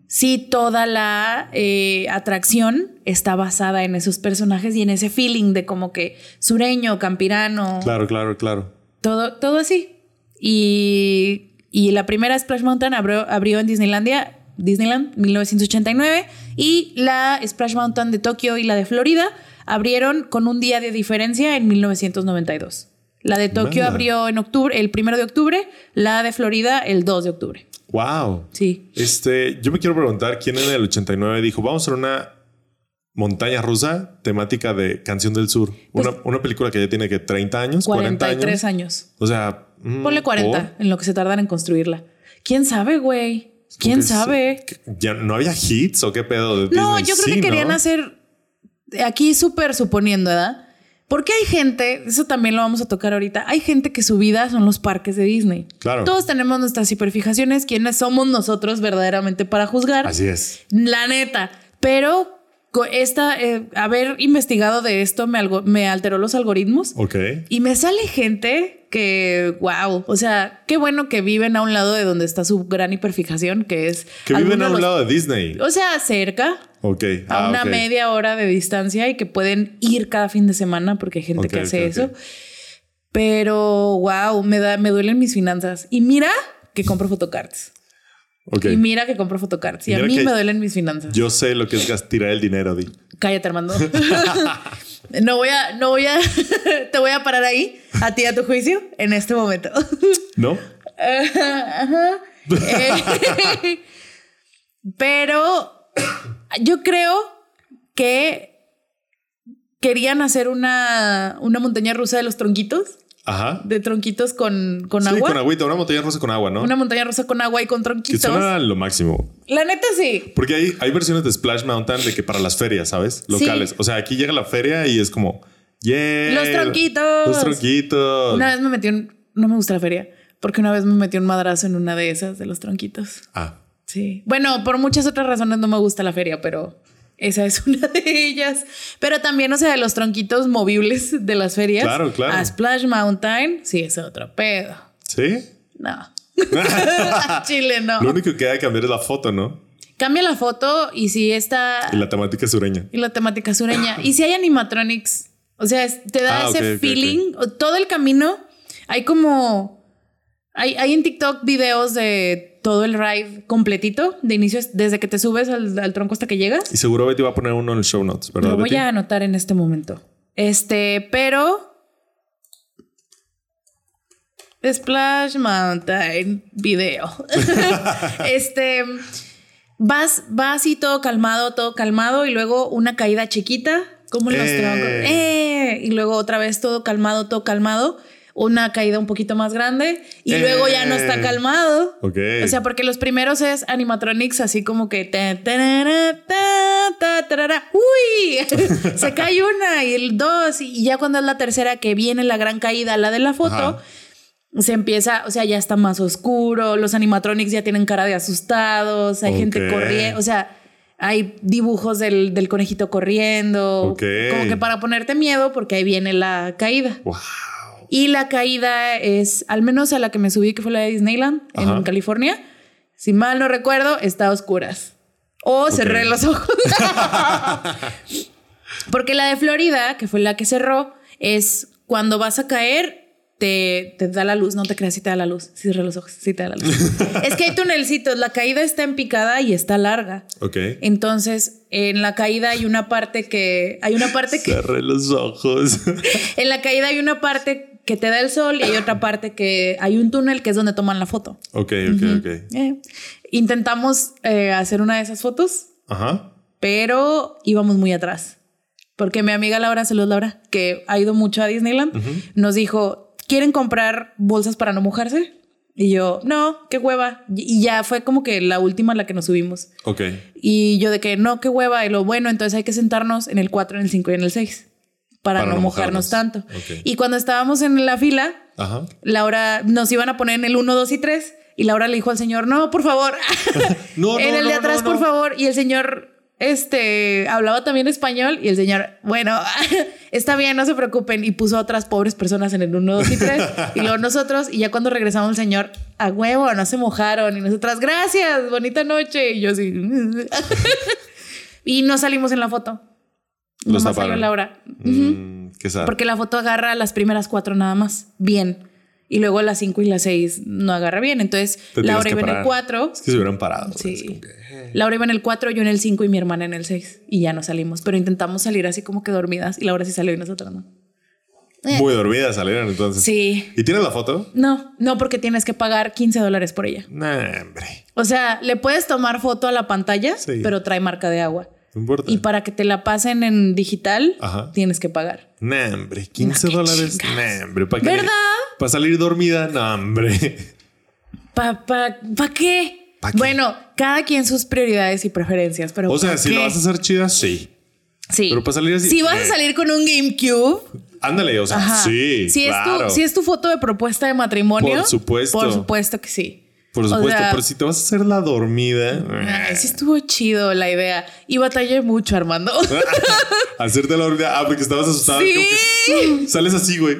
sí toda la eh, atracción está basada en esos personajes y en ese feeling de como que sureño, campirano, Claro, claro, claro. todo, todo así. Y, y la primera Splash Mountain abrió, abrió en Disneylandia, Disneyland, 1989, y la Splash Mountain de Tokio y la de Florida abrieron con un día de diferencia en 1992. La de Tokio Manda. abrió en octubre, el primero de octubre, la de Florida el 2 de octubre. Wow. Sí. Este, yo me quiero preguntar quién en el 89 dijo, vamos a hacer una montaña rusa temática de Canción del Sur. Pues una, una película que ya tiene que 30 años, 40 43 años. años. O sea, mm, Ponle 40 ¿por? en lo que se tardan en construirla. ¿Quién sabe, güey? ¿Quién sabe? ¿Ya no había hits o qué pedo de No, Disney? yo creo Sí, que querían hacer aquí súper suponiendo, ¿verdad? Porque hay gente, eso también lo vamos a tocar ahorita, hay gente que su vida son los parques de Disney. Claro. Todos tenemos nuestras hiperfijaciones, quiénes somos nosotros verdaderamente para juzgar. Así es. La neta. Pero esta, eh, haber investigado de esto me, algo, me alteró los algoritmos. Ok. Y me sale gente que, wow, o sea, qué bueno que viven a un lado de donde está su gran hiperfijación, que es... Que viven a un los- lado de Disney. O sea, cerca, Ok. a Ah, una media hora de distancia y que pueden ir cada fin de semana porque hay gente que hace eso. Pero, wow, me, da, me duelen mis finanzas. Y mira que compro fotocards. Y mira que compro fotocards. Y a mí me duelen mis finanzas. Yo sé lo que es tirar el dinero, Di. Cállate, Armando. no voy a, no voy a, te voy a parar ahí, a ti a tu juicio, en este momento. ¿No? Ajá. Eh, pero yo creo que querían hacer una, una montaña rusa de los tronquitos, Ajá. de tronquitos con, con sí, agua. con agüita, una montaña rusa con agua, ¿no? Una montaña rusa con agua y con que tronquitos. suena lo máximo. La neta sí. Porque hay, hay versiones de Splash Mountain de que para las ferias, ¿sabes? Locales. O sea, aquí llega la feria y es como, yeah. Los tronquitos. Los tronquitos. Una vez me metí un... No me gusta la feria, porque una vez me metí un madrazo en una de esas de los tronquitos. Ah, Sí. Bueno, por muchas otras razones no me gusta la feria, pero esa es una de ellas. Pero también, o sea, los tronquitos movibles de las ferias. Claro, claro. A Splash Mountain, sí, es otro pedo. ¿sí? No. Chile, no. Lo único que hay que cambiar es la foto, ¿no? Cambia la foto y si está. Y la temática sureña. y la temática sureña. Y si hay animatronics, o sea, te da Ah, ese feeling. Todo el camino hay como. Hay, hay en TikTok videos de todo el ride completito, de inicio, desde que te subes al, al tronco hasta que llegas. Y seguro Betty va a poner uno en el show notes, ¿verdad? Lo voy Betty? a anotar en este momento. Este, pero. Splash Mountain video. este. Vas, vas y todo calmado, todo calmado, y luego una caída chiquita, como en los ¡Eh! troncos. ¡Eh! Y luego otra vez todo calmado, todo calmado. Una caída un poquito más grande y ¡Eh! luego ya no está calmado. Ok. O sea, porque los primeros es animatronics así como que ta, tarara, ta, tarara. uy, se cae una y el dos y ya cuando es la tercera que viene la gran caída, la de la foto, Ajá. se empieza, o sea, ya está más oscuro, los animatronics ya tienen cara de asustados, hay gente Ok. corriendo, o sea, hay dibujos del, del conejito corriendo, Ok. como que para ponerte miedo porque ahí viene la caída. Wow. Y la caída es, al menos a la que me subí, que fue la de Disneyland Ajá. en California. Si mal no recuerdo, está a oscuras. O cerré los ojos. Porque la de Florida, que fue la que cerró, es cuando vas a caer, te, te da la luz. No te creas si te da la luz. Si cerré los ojos, sí te da la luz. es que hay tunelcitos. La caída está en picada y está larga. Ok. Entonces, en la caída hay una parte que. Hay una parte que. Cerré los ojos. En la caída hay una parte que te da el sol y hay otra parte que hay un túnel que es donde toman la foto. ok, ok, ok. Eh, intentamos eh, hacer una de esas fotos, Ajá. pero íbamos muy atrás. Porque mi amiga Laura, saludos Laura, que ha ido mucho a Disneyland, nos dijo, ¿quieren comprar bolsas para no mojarse? Y yo, no, qué hueva. Y ya fue como que la última la que nos subimos. Ok. Y yo de que no, qué hueva. Y lo bueno, entonces hay que sentarnos en el 4, en el 5 y en el 6 para, Para no, no mojarnos, mojarnos. tanto. Y cuando estábamos en la fila, Ajá. Laura nos iban a poner en el 1, 2 y 3 y Laura le dijo al señor, no, por favor, No, en el de atrás, por favor. Y el señor este, hablaba también español y el señor, bueno, está bien, no se preocupen. Y puso a otras pobres personas en el 1, 2 y 3. y luego nosotros, y ya cuando regresamos el señor, a huevo, no se mojaron. Y nosotras, gracias, bonita noche. Y yo así. y no salimos en la foto. Los Nomás salió taparon. Laura. Mm, qué sad. Porque la foto agarra las primeras cuatro nada más. Bien. Y luego las cinco y las seis no agarra bien. Entonces, Te Laura iba en el cuatro. Es que se hubieran parado. Sí. Que, eh. Laura iba en el 4, yo en el 5 y mi hermana en el 6. Y ya no salimos. Pero intentamos salir así como que dormidas. Y Laura sí salió y nosotros no. Eh. Muy dormida salieron entonces. Sí. ¿Y tienes la foto? No, no, porque tienes que pagar 15 dólares por ella. Nah, hombre. O sea, le puedes tomar foto a la pantalla, Sí. pero trae marca de agua. No importa. Y para que te la pasen en digital, Ajá. tienes que pagar. Nah, hombre. 15 No, qué dólares. Nah, hombre. ¿Para qué? ¿Verdad? Para salir dormida. No, hombre. ¿Para pa, pa qué? ¿Pa qué? Bueno, cada quien sus prioridades y preferencias, pero O sea, ¿pa si qué? lo vas a hacer chida, sí. Sí. pero para salir así, Si vas eh. a salir con un GameCube, Ándale, o sea, Ajá. sí. Si, claro. es tu, si es tu foto de propuesta de matrimonio. Por supuesto. Por supuesto que sí. Por o supuesto, sea- pero si te vas a hacer la dormida, Ay, sí estuvo chido la idea. Y batallé mucho, Armando. hacerte la dormida. Ah, porque estabas asustada. Sí. que, sales así, güey.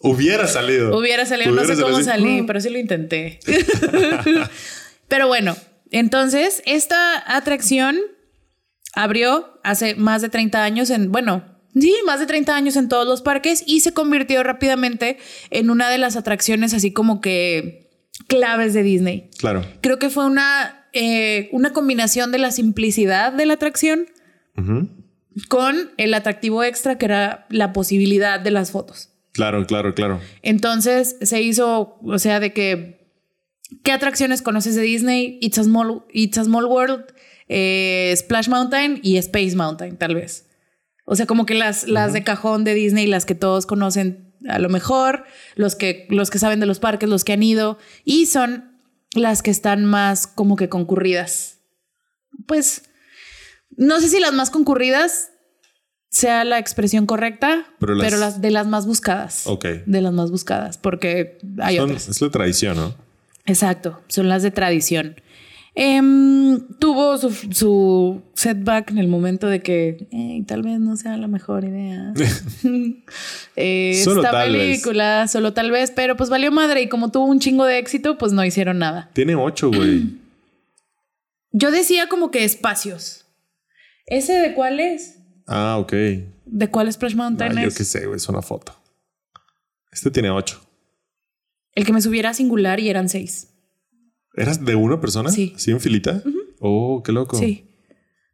Hubiera salido. Hubiera salido, no sé cómo así. salí, pero sí lo intenté. pero bueno, entonces esta atracción abrió hace más de 30 años en, bueno, sí, más de 30 años en todos los parques y se convirtió rápidamente en una de las atracciones así como que claves de Disney. Claro. Creo que fue una, eh, una combinación de la simplicidad de la atracción con el atractivo extra que era la posibilidad de las fotos. Claro, claro, claro. Entonces se hizo, o sea, de que, ¿qué atracciones conoces de Disney? It's a Small, It's a Small World, eh, Splash Mountain y Space Mountain, tal vez. O sea, como que las, las de cajón de Disney, las que todos conocen a lo mejor, los que, los que saben de los parques, los que han ido, y son las que están más como que concurridas. Pues, no sé si las más concurridas sea la expresión correcta, Pero pero las- las, de las más buscadas. Ok. De las más buscadas, porque hay Son- otras. es la tradición, ¿no? Exacto, son las de tradición. Em, tuvo su, su setback en el momento de que "Ey, tal vez no sea la mejor idea. Eh, Solo esta tal vez. película, solo tal vez, pero pues valió madre y como tuvo un chingo de éxito, pues no hicieron nada. Tiene ocho, güey. Yo decía como que espacios. ¿Ese de cuál es? ah, ok. ¿De cuál Splash Mountain Ah, yo es? qué sé, güey. Es una foto. Este tiene ocho. El que me subiera singular y eran seis. ¿Eras de una persona? Sí. ¿Así en filita? Oh, qué loco. Sí.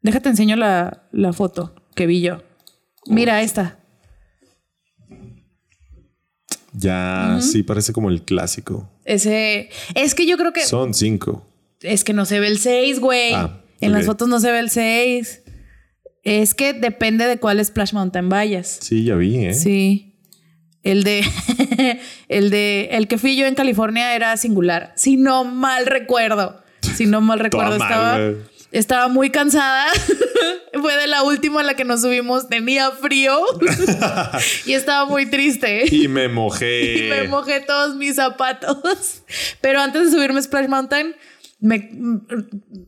Déjate enseño la, la foto que vi yo. Mira esta. Ya, sí, parece como el clásico. Ese. Es que yo creo que. Son cinco. Es que no se ve el 6, güey. Ah, en las fotos no se ve el 6. Es que depende de cuál Splash Mountain vayas. Sí, ya vi, ¿eh? Sí. El de. el de. El que fui yo en California era singular. Si no mal recuerdo. Si no mal recuerdo. estaba, estaba muy cansada. Fue de la última a la que nos subimos. Tenía frío. y estaba muy triste. Y me mojé. Y me mojé todos mis zapatos. Pero antes de subirme a Splash Mountain, me, m-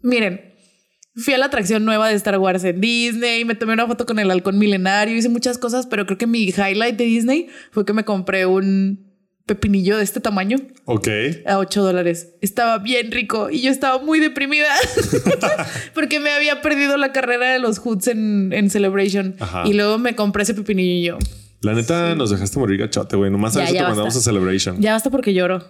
miren, fui a la atracción nueva de Star Wars en Disney, me tomé una foto con el halcón milenario, hice muchas cosas, pero creo que mi highlight de Disney fue que me compré un pepinillo de este tamaño Ok. a 8 dólares. Estaba bien rico y yo estaba muy deprimida porque me había perdido la carrera de los Hoods en, en Celebration. Ajá. Y luego me compré ese pepinillo y yo. La neta nos dejaste morir gachote, güey. Nomás a eso te basta. mandamos a Celebration. Ya basta porque lloro.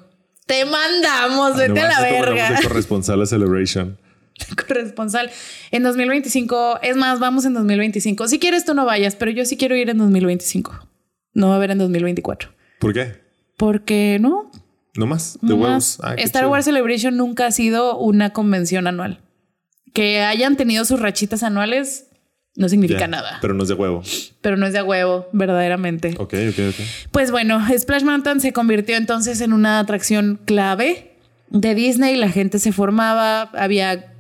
Te mandamos, vete a la verga. de corresponsal a Celebration. Corresponsal. En 2025, es más, vamos en 2025. Si quieres, tú no vayas, pero yo sí quiero ir en 2025. No va a haber en 2024. ¿Por qué? Porque no. ¿No más? De no huevos. más. Ah, Star chido. Wars Celebration nunca ha sido una convención anual. Que hayan tenido sus rachitas anuales no significa nada. Pero, Pero no es de huevo. no es de huevo, verdaderamente. Ok, ok, ok. Pues bueno, Splash Mountain se convirtió entonces en una atracción clave de Disney. La gente se formaba, había,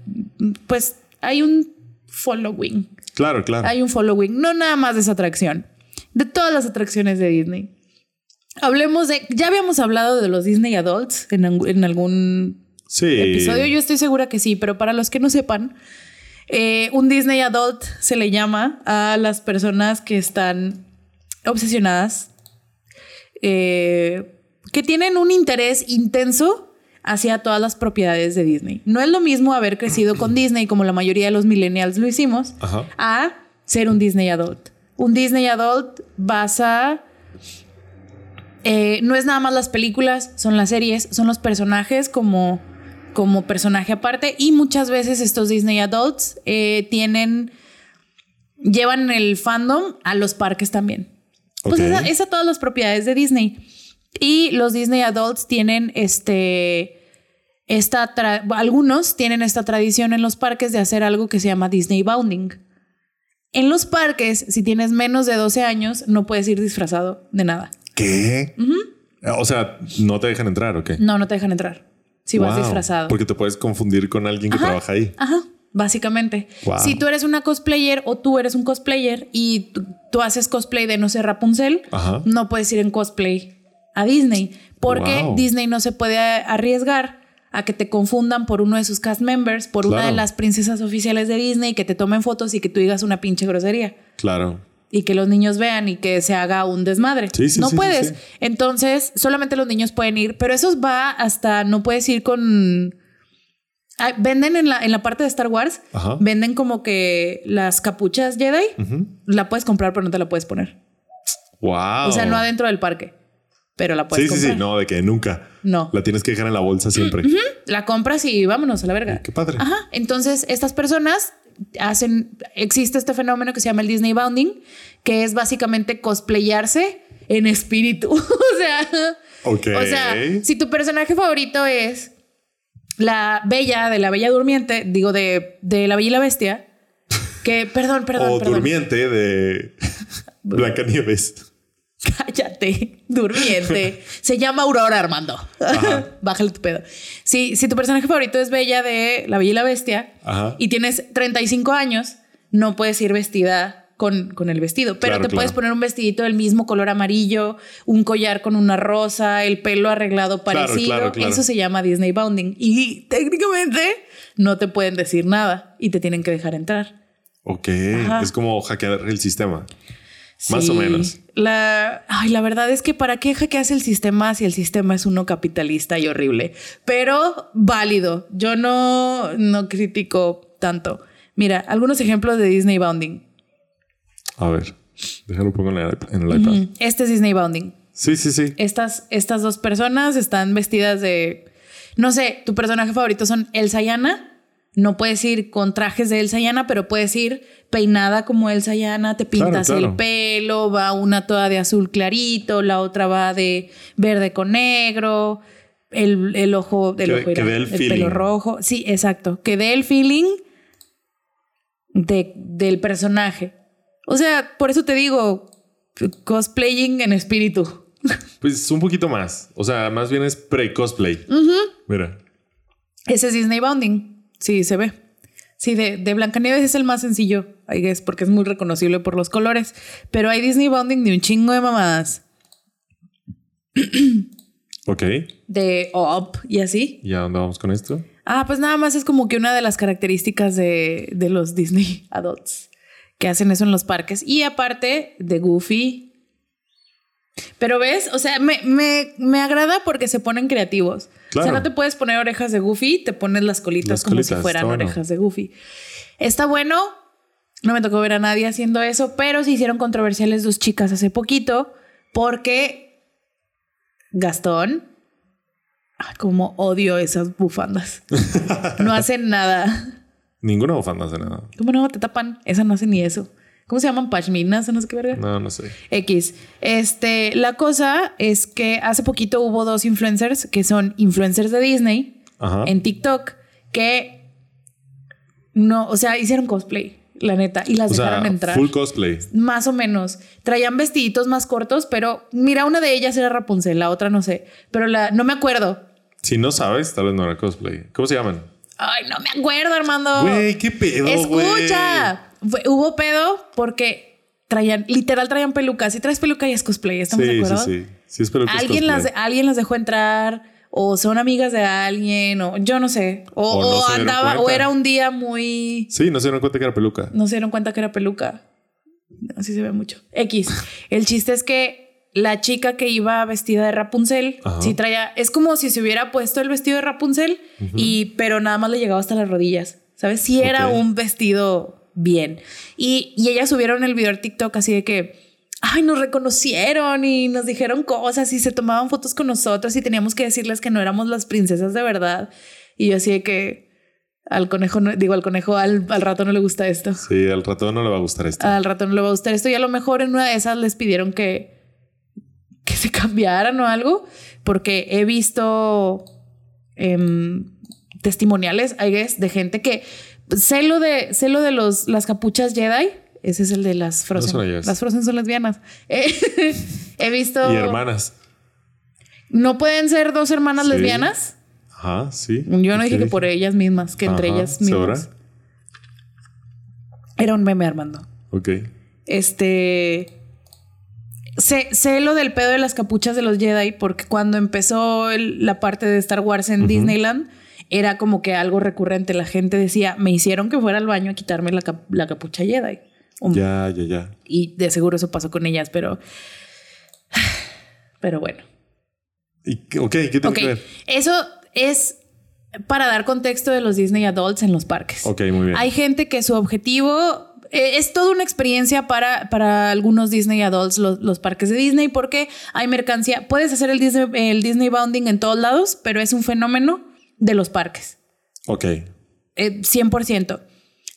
pues hay un following. Claro, claro. Hay un following, no nada más de esa atracción, de todas las atracciones de Disney. Hablemos de, ya habíamos hablado de los Disney Adults en, algún sí. episodio, yo estoy segura que sí, pero para los que no sepan, Eh, un Disney Adult se le llama a las personas que están obsesionadas, eh, que tienen un interés intenso hacia todas las propiedades de Disney. No es lo mismo haber crecido con Disney como la mayoría de los millennials lo hicimos, Ajá. a ser un Disney Adult. Un Disney Adult basa... eh, no es nada más las películas, son las series, son los personajes como, como personaje aparte y muchas veces estos Disney Adults eh, tienen... Llevan el fandom a los parques también. Pues Ok. esa, esa todas las propiedades de Disney. Y los Disney Adults tienen este. Esta tra- algunos tienen esta tradición en los parques de hacer algo que se llama Disney Bounding. En los parques, si tienes menos de 12 años, no puedes ir disfrazado de nada. ¿Qué? O sea, no te dejan entrar, ¿o qué? No, no te dejan entrar si vas disfrazado. Porque te puedes confundir con alguien que Ajá. trabaja ahí. Ajá, básicamente. Wow. Si tú eres una cosplayer o tú eres un cosplayer y tú, tú haces cosplay de, no sé, Rapunzel, Ajá. no puedes ir en cosplay a Disney porque Wow. Disney no se puede arriesgar a que te confundan por uno de sus cast members, por una de las princesas oficiales de Disney, que te tomen fotos y que tú digas una pinche grosería Claro. y que los niños vean y que se haga un desmadre. Sí, sí, no sí, puedes. Entonces, solamente los niños pueden ir, pero eso va hasta no puedes ir con. Ah, venden en la, en la parte de Star Wars, Ajá. venden como que las capuchas Jedi, la puedes comprar, pero no te la puedes poner. Wow. O sea, no adentro del parque, pero la Sí, puedes sí, comprar. sí. No, de que nunca. No. La tienes que dejar en la bolsa siempre. La compras y vámonos a la verga. Qué padre. Ajá. Entonces, estas personas hacen. Existe este fenómeno que se llama el Disney Bounding, que es básicamente cosplayarse en espíritu. o sea. Ok. O sea, si tu personaje favorito es la bella de la bella durmiente, digo de, de la bella y la bestia, que, perdón, perdón, o perdón. durmiente de Blancanieves. Cállate, durmiente. Se llama Aurora Armando. Bájale tu pedo. Si, si tu personaje favorito es Bella de La Bella y la Bestia Ajá. y tienes 35 años, no puedes ir vestida con, con el vestido, pero Claro, te claro. puedes poner un vestidito del mismo color amarillo, un collar con una rosa, el pelo arreglado parecido. claro. Eso se llama Disney Bounding. Y técnicamente no te pueden decir nada y te tienen que dejar entrar. Ok. Ajá. Es como hackear el sistema. Más o menos. La, ay, la verdad es que para qué hackeas el sistema si el sistema es uno capitalista y horrible, pero válido. Yo no, no critico tanto. Mira, algunos ejemplos de Disney Bounding. A ver. Déjalo pongo en el, en el iPad. Este es Disney Bounding. Sí, sí, sí. Estas, estas dos personas están vestidas de, no sé, tu personaje favorito son Elsa y Anna. No puedes ir con trajes de Elsa y Anna, pero puedes ir peinada como Elsa y Anna, te pintas claro. el pelo, va una toda de azul clarito, la otra va de verde con negro, el, el ojo del Que- ojo que era- dé el el feeling. pelo rojo. Sí, exacto. Que dé el feeling de, del personaje. O sea, por eso te digo, cosplaying en espíritu. Pues un poquito más. O sea, más bien es pre-cosplay. Mira. Ese es Disney Bounding. Sí, se ve. Sí, de, de Blancanieves es el más sencillo, I guess, porque es muy reconocible por los colores. Pero hay Disney Bounding de un chingo de mamadas. Ok. De Up y así. ¿Y a dónde vamos con esto? Ah, pues nada más es como que una de las características de, de los Disney Adults que hacen eso en los parques. Y aparte de Goofy. Pero ves, o sea, me, me, me agrada porque se ponen creativos. O Claro. sea, no te puedes poner orejas de Goofy, te pones las colitas Las como colitas, si fueran bueno. orejas de Goofy. Está bueno. No me tocó ver a nadie haciendo eso, pero se hicieron controversiales dos chicas hace poquito porque Gastón, como odio esas bufandas. No hacen nada. Ninguna bufanda hace nada. ¿Cómo no te tapan? Esa no hace ni eso. ¿Cómo se llaman? Pashminas o no sé qué verga. No, no sé. X. Este, la cosa es que hace poquito hubo dos influencers que son influencers de Disney Ajá. en TikTok que no, o sea, hicieron cosplay, la neta, y las o sea, dejaron entrar. full cosplay. Más o menos. Traían vestiditos más cortos, pero mira, una de ellas era Rapunzel, la otra no sé, pero la no me acuerdo. Si no sabes, tal vez no era cosplay. ¿Cómo se llaman? Ay, no me acuerdo, Armando. Güey, qué pedo. Escucha. Hubo pedo porque traían, literal traían pelucas. Si traes peluca y es cosplay, ¿estamos de Sí, sí, acuerdo? sí. Sí, que es Alguien las, alguien las dejó entrar. o son amigas de alguien, o yo no sé. O, andaba, o era un día muy. Sí, no se dieron cuenta que era peluca. No se dieron cuenta que era peluca. Así se ve mucho. X. El chiste es que la chica que iba vestida de Rapunzel, Ajá. sí traía. Es como si se hubiera puesto el vestido de Rapunzel, y, pero nada más le llegaba hasta las rodillas. ¿Sabes? Sí era un vestido bien. Y, y ellas subieron el video al TikTok así de que. Ay, nos reconocieron y nos dijeron cosas y se tomaban fotos con nosotros y teníamos que decirles que no éramos las princesas de verdad. Y yo así de que al conejo, no, digo, al conejo al, al rato no le gusta esto. Sí, al rato no le va a gustar esto. Al rato no le va a gustar esto y a lo mejor en una de esas les pidieron que, que se cambiaran o algo, porque he visto em, testimoniales, I guess, de gente que sé lo de, sé lo de los, las capuchas Jedi. Ese es el de las Frozen. ellas. las Frozen son lesbianas. Eh, he visto. Y hermanas. ¿No pueden ser dos hermanas Sí. lesbianas? Ajá, sí. Yo no ¿Y dije que por ellas mismas, que entre ellas mismas. ¿segura? Era un meme, Armando. Ok. Este. Sé, sé lo del pedo de las capuchas de los Jedi porque cuando empezó el- la parte de Star Wars en Disneyland era como que algo recurrente. La gente decía, me hicieron que fuera al baño a quitarme la, cap- la capucha Jedi. Um, Ya, ya, ya. Y de seguro eso pasó con ellas, pero... Pero bueno. ¿Y ok, ¿qué tiene Ok, que ver? eso es para dar contexto de los Disney Adults en los parques. Ok, muy bien. Hay gente que su objetivo es toda una experiencia para, para algunos Disney Adults, los, los parques de Disney, porque hay mercancía. Puedes hacer el Disney, el Disney Bounding en todos lados, pero es un fenómeno de los parques. Ok. Eh, 100%.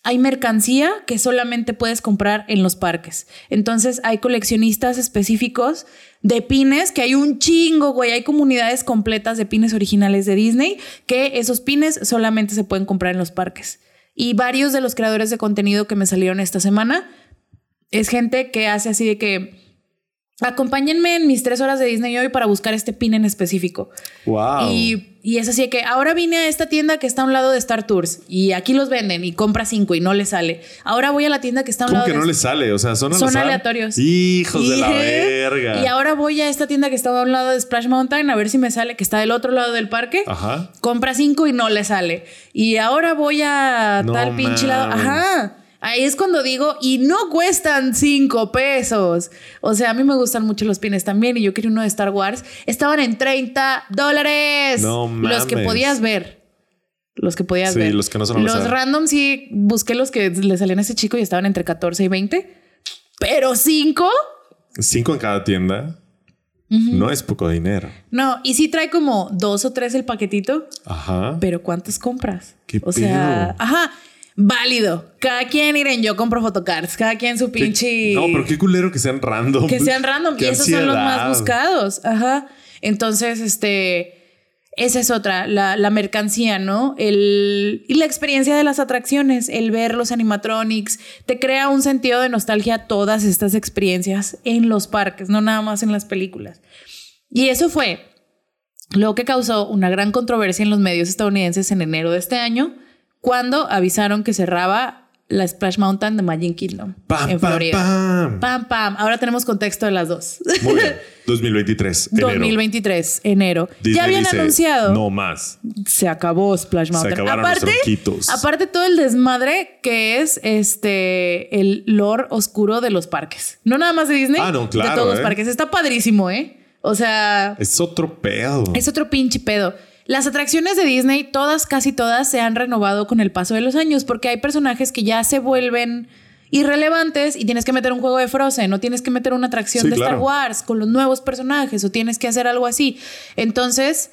Hay mercancía que solamente puedes comprar en los parques. Entonces hay coleccionistas específicos de pines, que hay un chingo, güey. Hay comunidades completas de pines originales de Disney, que esos pines solamente se pueden comprar en los parques. Y varios de los creadores de contenido que me salieron esta semana es gente que hace así de que acompáñenme en mis tres horas de Disney hoy para buscar este pin en específico. Wow. Y, y es así que ahora vine a esta tienda que está a un lado de Star Tours y aquí los venden y compra cinco y no le sale. Ahora voy a la tienda que está a un ¿Cómo lado que de no le sale? O sea, son, Son aleatorios. Hijos de la verga. Y ahora voy a esta tienda que está a un lado de Splash Mountain a ver si me sale, que está del otro lado del parque. Ajá. Compra cinco y no le sale. Y ahora voy a No tal pinche lado. Ajá. Ahí es cuando digo, y no cuestan cinco pesos. O sea, a mí me gustan mucho los pines también. Y yo quería uno de Star Wars. Estaban en 30 dólares. No Los que mames. podías ver. Los que podías Sí, ver. los que no son Los random sí busqué los que le salían a ese chico y estaban entre 14 y 20. Pero cinco. Cinco en cada tienda. No es poco dinero. No, y sí trae como dos o tres el paquetito. Ajá. Pero ¿cuántas compras? ¿Qué o sea, pedo? ajá, válido. Cada quien, miren, yo compro photocards, cada quien su pinche. No, pero qué culero que sean random. que sean random. Qué y esos son los más buscados. Ajá. Entonces, este. Esa es otra, la, la mercancía, ¿no? El, y la experiencia de las atracciones, el ver los animatronics, te crea un sentido de nostalgia todas estas experiencias en los parques, no nada más en las películas. Y eso fue lo que causó una gran controversia en los medios estadounidenses en enero de este año, cuando avisaron que cerraba la Splash Mountain de Magic Kingdom Pam, en Florida. pam. Pam, pam. Ahora tenemos contexto de las dos. Muy bien. 2023. enero. 2023, enero. Disney ya habían dice, anunciado. No más. Se acabó Splash Mountain. acabaron los aparte, tronquitos. aparte todo el desmadre que es este el lore oscuro de los parques. No nada más de Disney. Ah, no, claro, De todos los ¿eh? parques. Está padrísimo, ¿eh? O sea, Es otro pedo. es otro pinche pedo. Las atracciones de Disney, todas, casi todas, se han renovado con el paso de los años porque hay personajes que ya se vuelven irrelevantes y tienes que meter un juego de Frozen o tienes que meter una atracción Sí, de Star. Wars con los nuevos personajes o tienes que hacer algo así. Entonces,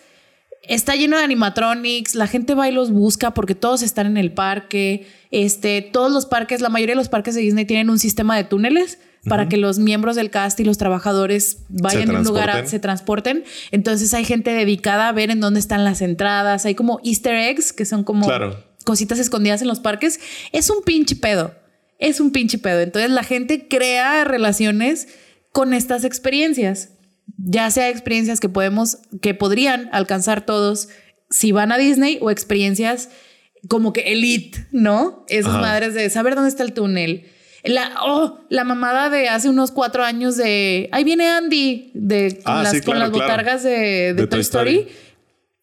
está lleno de animatronics, la gente va y los busca porque todos están en el parque. Este, todos los parques, la mayoría de los parques de Disney tienen un sistema de túneles para que los miembros del cast y los trabajadores vayan de un lugar a se transporten. Entonces hay gente dedicada a ver en dónde están las entradas. Hay como Easter eggs que son como Claro. cositas escondidas en los parques. Es un pinche pedo. Es un pinche pedo. Entonces la gente crea relaciones con estas experiencias. Ya sea experiencias que podemos, que podrían alcanzar todos si van a Disney o experiencias como que elite, ¿no? Esas Ajá. madres de saber dónde está el túnel. La, oh, la mamada de hace unos cuatro años de ahí viene Andy de, con, Ah, las, sí, con las claro. botargas de, de Toy Story. Story.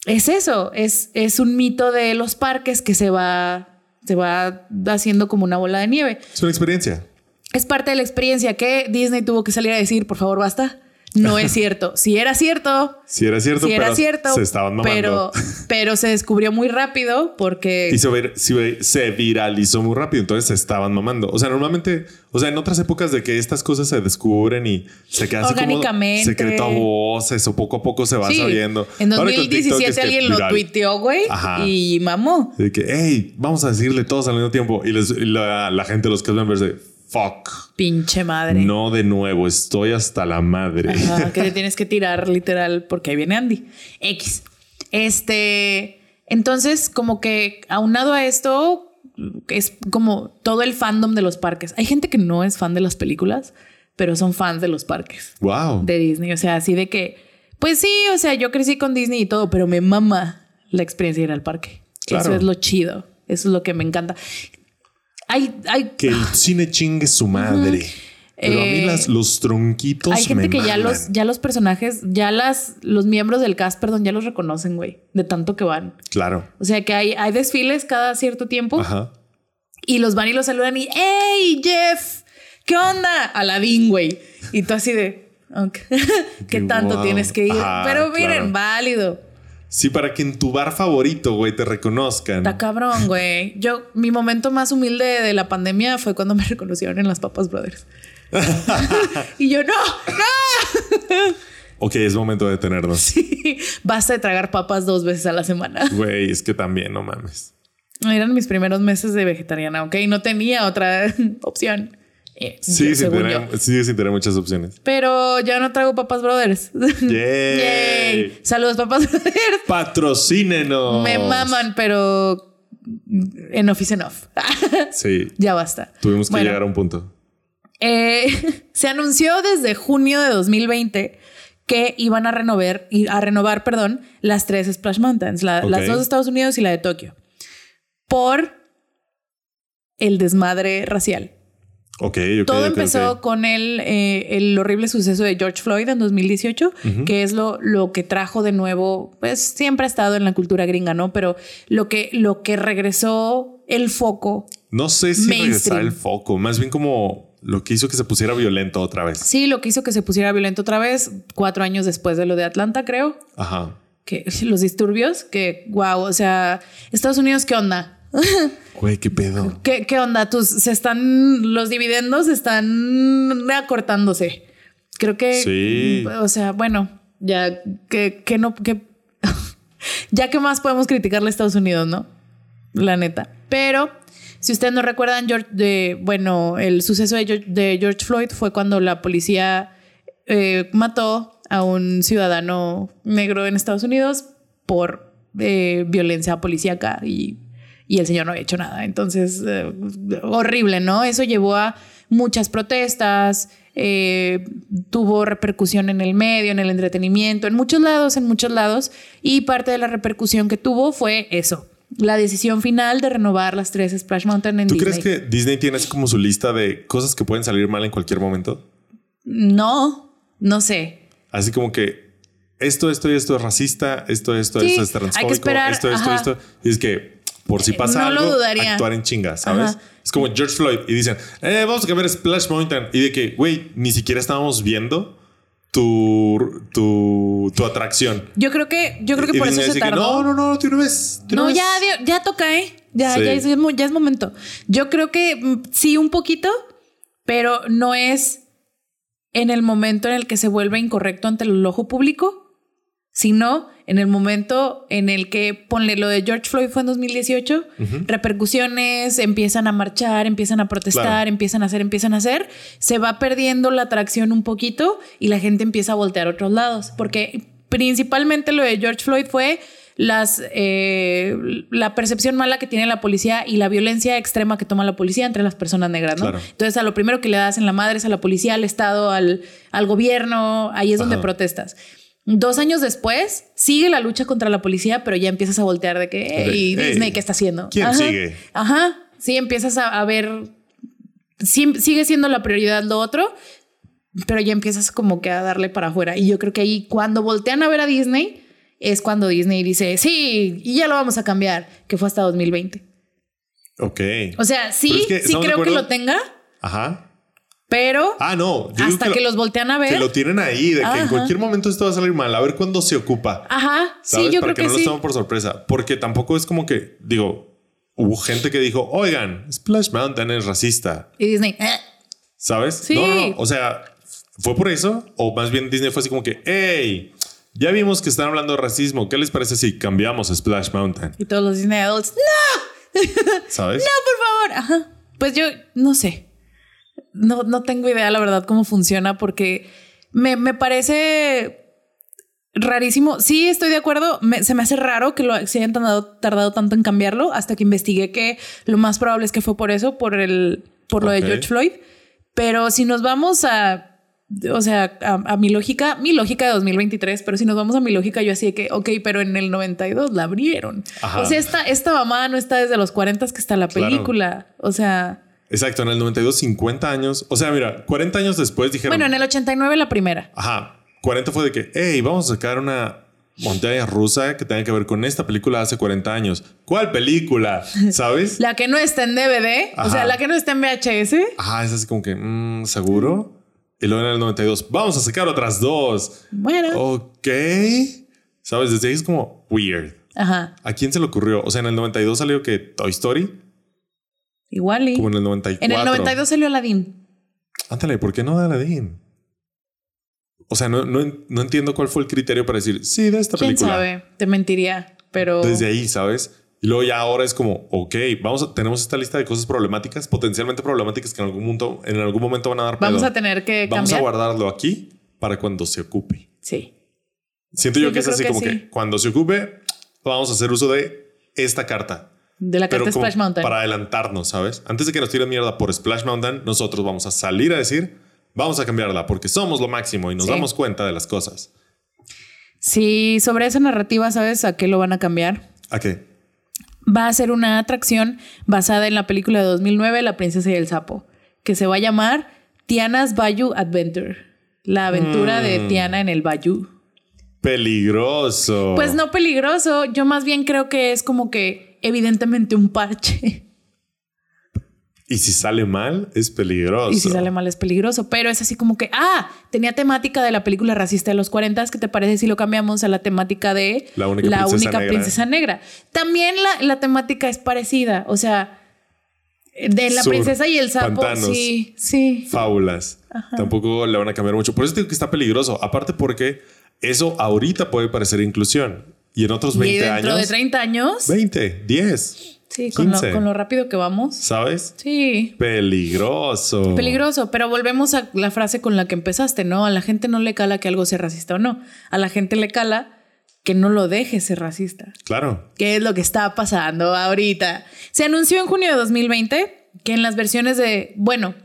es eso, es, es un mito de los parques que se va, se va haciendo como una bola de nieve. Es una experiencia. Es parte de la experiencia que Disney tuvo que salir a decir, por favor, basta. No es cierto. Si era cierto. Si era cierto, si era pero cierto. se estaban mamando. Pero, pero se descubrió muy rápido porque. Y se, vir- se- se viralizó muy rápido, entonces se estaban mamando. O sea, normalmente, o sea, en otras épocas de que estas cosas se descubren y se queda así como secreto a voces o poco a poco se va Sí, sabiendo. En Ahora con TikTok 2017 es que alguien lo tuiteó, güey, y mamó. De que, hey, vamos a decirle todos al mismo tiempo. Y, les- y la, la gente, los cast members de, fuck, Pinche madre. no de nuevo, estoy hasta la madre. Ajá, que te tienes que tirar literal porque ahí viene Andy. X. Este. Entonces, como que aunado a esto, es como todo el fandom de los parques. Hay gente que no es fan de las películas, pero son fans de los parques Wow. de Disney. O sea, así de que, pues sí, o sea, yo crecí con Disney y todo, pero me mama la experiencia de ir al parque. Claro. Eso es lo chido. Eso es lo que me encanta. Hay, hay, Que el cine chingue su madre. Pero a mí Eh, las, los tronquitos. hay gente me que ya los, ya los personajes, ya las, los miembros del cast, perdón, ya los reconocen, güey, de tanto que van. Claro. O sea que hay, hay desfiles cada cierto tiempo Ajá. y los van y los saludan y ¡Hey, Jeff! ¿Qué onda? Aladín, güey. Y tú así de. ¿Qué tanto wow. tienes que ir? Ajá, Pero miren, claro. válido. Sí, para que en tu bar favorito, güey, te reconozcan. Está cabrón, güey. Yo, mi momento más humilde de la pandemia fue cuando me reconocieron en las Papas Brothers. y yo, no, no. Ok, es momento de detenernos. Basta de tragar papas dos veces a la semana. Güey, es que también, no mames. Eran mis primeros meses de vegetariana, ok. No tenía otra opción. Eh, Sí, sin tener, sí, sin tener muchas opciones. Pero ya no trago papas brothers. Yay. Yay. Saludos, papas brothers. Patrocínenos. Me maman, pero en office en off. Sí, ya basta. tuvimos que Bueno, llegar a un punto. eh, se anunció desde junio de 2020 que iban a renovar, y- a renovar, perdón, las tres Splash Mountains, la- las dos de Estados Unidos y la de Tokio, por el desmadre racial. Ok, ok. Todo empezó con el, eh, el horrible suceso de George Floyd en 2018, que es lo, lo que trajo de nuevo, pues siempre ha estado en la cultura gringa, ¿no? Pero lo que, lo que regresó el foco, No sé si regresar el foco, más bien como lo que hizo que se pusiera violento otra vez. sí, lo que hizo que se pusiera violento otra vez, cuatro años después de lo de Atlanta, creo, Ajá. que los disturbios, que wow, o sea, Estados Unidos, ¿qué onda? Güey, qué pedo. ¿Qué, qué onda? Tus, se están, los dividendos están acortándose. Creo que, Sí. o sea, bueno, ya que, que no, que ya que más podemos criticarle a Estados Unidos, ¿no? La neta. Pero si ustedes no recuerdan, George, de, bueno, el suceso de George, de George Floyd fue cuando la policía eh, mató a un ciudadano negro en Estados Unidos por eh, violencia policíaca y, y el señor no había hecho nada. Entonces, eh, horrible, ¿no? Eso llevó a muchas protestas, eh, tuvo repercusión en el medio, en el entretenimiento, en muchos lados, en muchos lados. Y parte de la repercusión que tuvo fue eso. La decisión final de renovar las tres Splash Mountain en ¿Tú Disney. crees que Disney tiene así como su lista de cosas que pueden salir mal en cualquier momento? No, no sé. Así como que esto, esto y esto es racista, esto, esto, Sí, esto es transfóbico, esperar, esto, esto, ajá. esto. Y es que por si pasa no algo, actuar en chinga, ¿sabes? Ajá. Es como George Floyd y dicen, eh, vamos a cambiar Splash Mountain. Y de que, güey, ni siquiera estábamos viendo tu, tu, tu atracción. Yo creo que, yo creo que Y por eso se dice que, tardó. no, no, no, tú no ves. tú No, ves". ya, ya toca, ¿eh? Ya, Sí. ya, es, ya es momento. Yo creo que mm, sí, un poquito, pero no es en el momento en el que se vuelve incorrecto ante el ojo público, sino en el momento en el que, ponle lo de George Floyd fue en 2018, repercusiones, empiezan a marchar, empiezan a protestar, Claro. empiezan a hacer, empiezan a hacer, se va perdiendo la atracción un poquito y la gente empieza a voltear a otros lados, porque principalmente lo de George Floyd fue las eh, la percepción mala que tiene la policía y la violencia extrema que toma la policía entre las personas negras, ¿no? Claro. Entonces, a lo primero que le das en la madre es a la policía, al Estado, al, al gobierno, ahí es donde protestas. Dos años después, sigue la lucha contra la policía, pero ya empiezas a voltear de que, hey, Hey, Disney, ¿qué está haciendo? ¿quién Ajá. sigue? Ajá, sí, empiezas a, a ver, sí, sigue siendo la prioridad lo otro, pero ya empiezas como que a darle para afuera. Y yo creo que ahí cuando voltean a ver a Disney es cuando Disney dice, sí, y ya lo vamos a cambiar, que fue hasta 2020. Ok. O sea, sí, Pero es que, sí ¿estamos de creo que lo tenga, Ajá. Pero Ah, no. yo hasta que, lo- los voltean a ver. Que lo tienen ahí, de que en cualquier momento esto va a salir mal. A ver cuándo se ocupa. Ajá, ¿Sabes? sí, yo Para creo que, que, no sí. lo tomen por sorpresa. Porque tampoco es como que, digo, hubo gente que dijo, oigan, Splash Mountain es racista. Y Disney, "Eh". ¿Sabes? Sí. No, no, no. O sea, ¿fue por eso? O más bien Disney fue así como que, hey, ya vimos que están hablando de racismo. ¿Qué les parece si cambiamos a Splash Mountain? y todos los Disney adults, no, ¿Sabes? no, por favor. Ajá. Pues yo no sé. No, no tengo idea, la verdad, cómo funciona, porque me, me parece rarísimo. Sí, estoy de acuerdo. Me- se me hace raro que lo, se hayan tardado, tardado tanto en cambiarlo hasta que investigué que lo más probable es que fue por eso, por el, por lo de George Floyd. Pero si nos vamos a, o sea, a, a mi lógica, mi lógica de 2023, pero si nos vamos a mi lógica, yo así de que, ok, pero en el 92 la abrieron. Ajá. O sea, esta, esta mamá no está desde los 40 que está la Claro. película. O sea, Exacto, en el 92, 50 años. O sea, mira, 40 años después dijeron, bueno, en el 89 la primera. ajá, 40 fue de que, hey, vamos a sacar una montaña rusa que tenga que ver con esta película hace 40 años. ¿Cuál película? ¿Sabes? La que no está en DVD, o sea, la que no está en VHS. Ajá, es así como que, mm, ¿seguro? Y luego en el 92, vamos a sacar otras dos. Bueno, Ok. ¿Sabes? Desde ahí es como weird. ajá, ¿A quién se le ocurrió? O sea, en el 92 salió que Toy Story, igual y. como en el 94. En el 92 salió Aladdin. Ándale, ¿por qué no de Aladdin? O sea, no, no, no entiendo cuál fue el criterio para decir, sí, de esta ¿Quién película. sabe? Te mentiría, pero... Desde ahí, ¿sabes? Y luego ya ahora es como, ok, vamos a, tenemos esta lista de cosas problemáticas, potencialmente problemáticas que en algún momento, en algún momento van a dar Vamos pedo. a tener que Vamos a guardarlo aquí para cuando se ocupe. Sí. Siento Sí, yo que yo es así que como sí. que cuando se ocupe, vamos a hacer uso de esta carta. De la carta Splash Mountain. para adelantarnos, ¿sabes? Antes de que nos tiren mierda por Splash Mountain, nosotros vamos a salir a decir, vamos a cambiarla porque somos lo máximo y nos Sí. damos cuenta de las cosas. Sí, sobre esa narrativa, ¿sabes a qué lo van a cambiar? ¿A qué? Va a ser una atracción basada en la película de 2009, La princesa y el sapo, que se va a llamar Tiana's Bayou Adventure. La aventura de Mm. Tiana en el Bayou. Peligroso. Pues no peligroso, yo más bien creo que es como que evidentemente un parche. Y si sale mal, es peligroso. Y si sale mal es peligroso, pero es así como que, ah, tenía temática de la película racista de los 40, ¿qué te parece si lo cambiamos a la temática de La única princesa única negra? princesa negra? También la, la temática es parecida, o sea, de la Sur, princesa y el sapo, pantanos. sí, sí. Fábulas. Tampoco le van a cambiar mucho. Por eso digo que está peligroso. Aparte porque eso ahorita puede parecer inclusión. Y en otros Y 20 dentro años... de 30 años, 20, 10. sí, con lo, 15. con lo rápido que vamos. ¿Sabes? Sí. Peligroso. Peligroso, pero volvemos a la frase con la que empezaste, ¿no? A la gente no le cala que algo sea racista o no. A la gente le cala que no lo deje ser racista. Claro. ¿Qué es lo que está pasando ahorita? Se anunció en junio de 2020 que en las versiones de, bueno,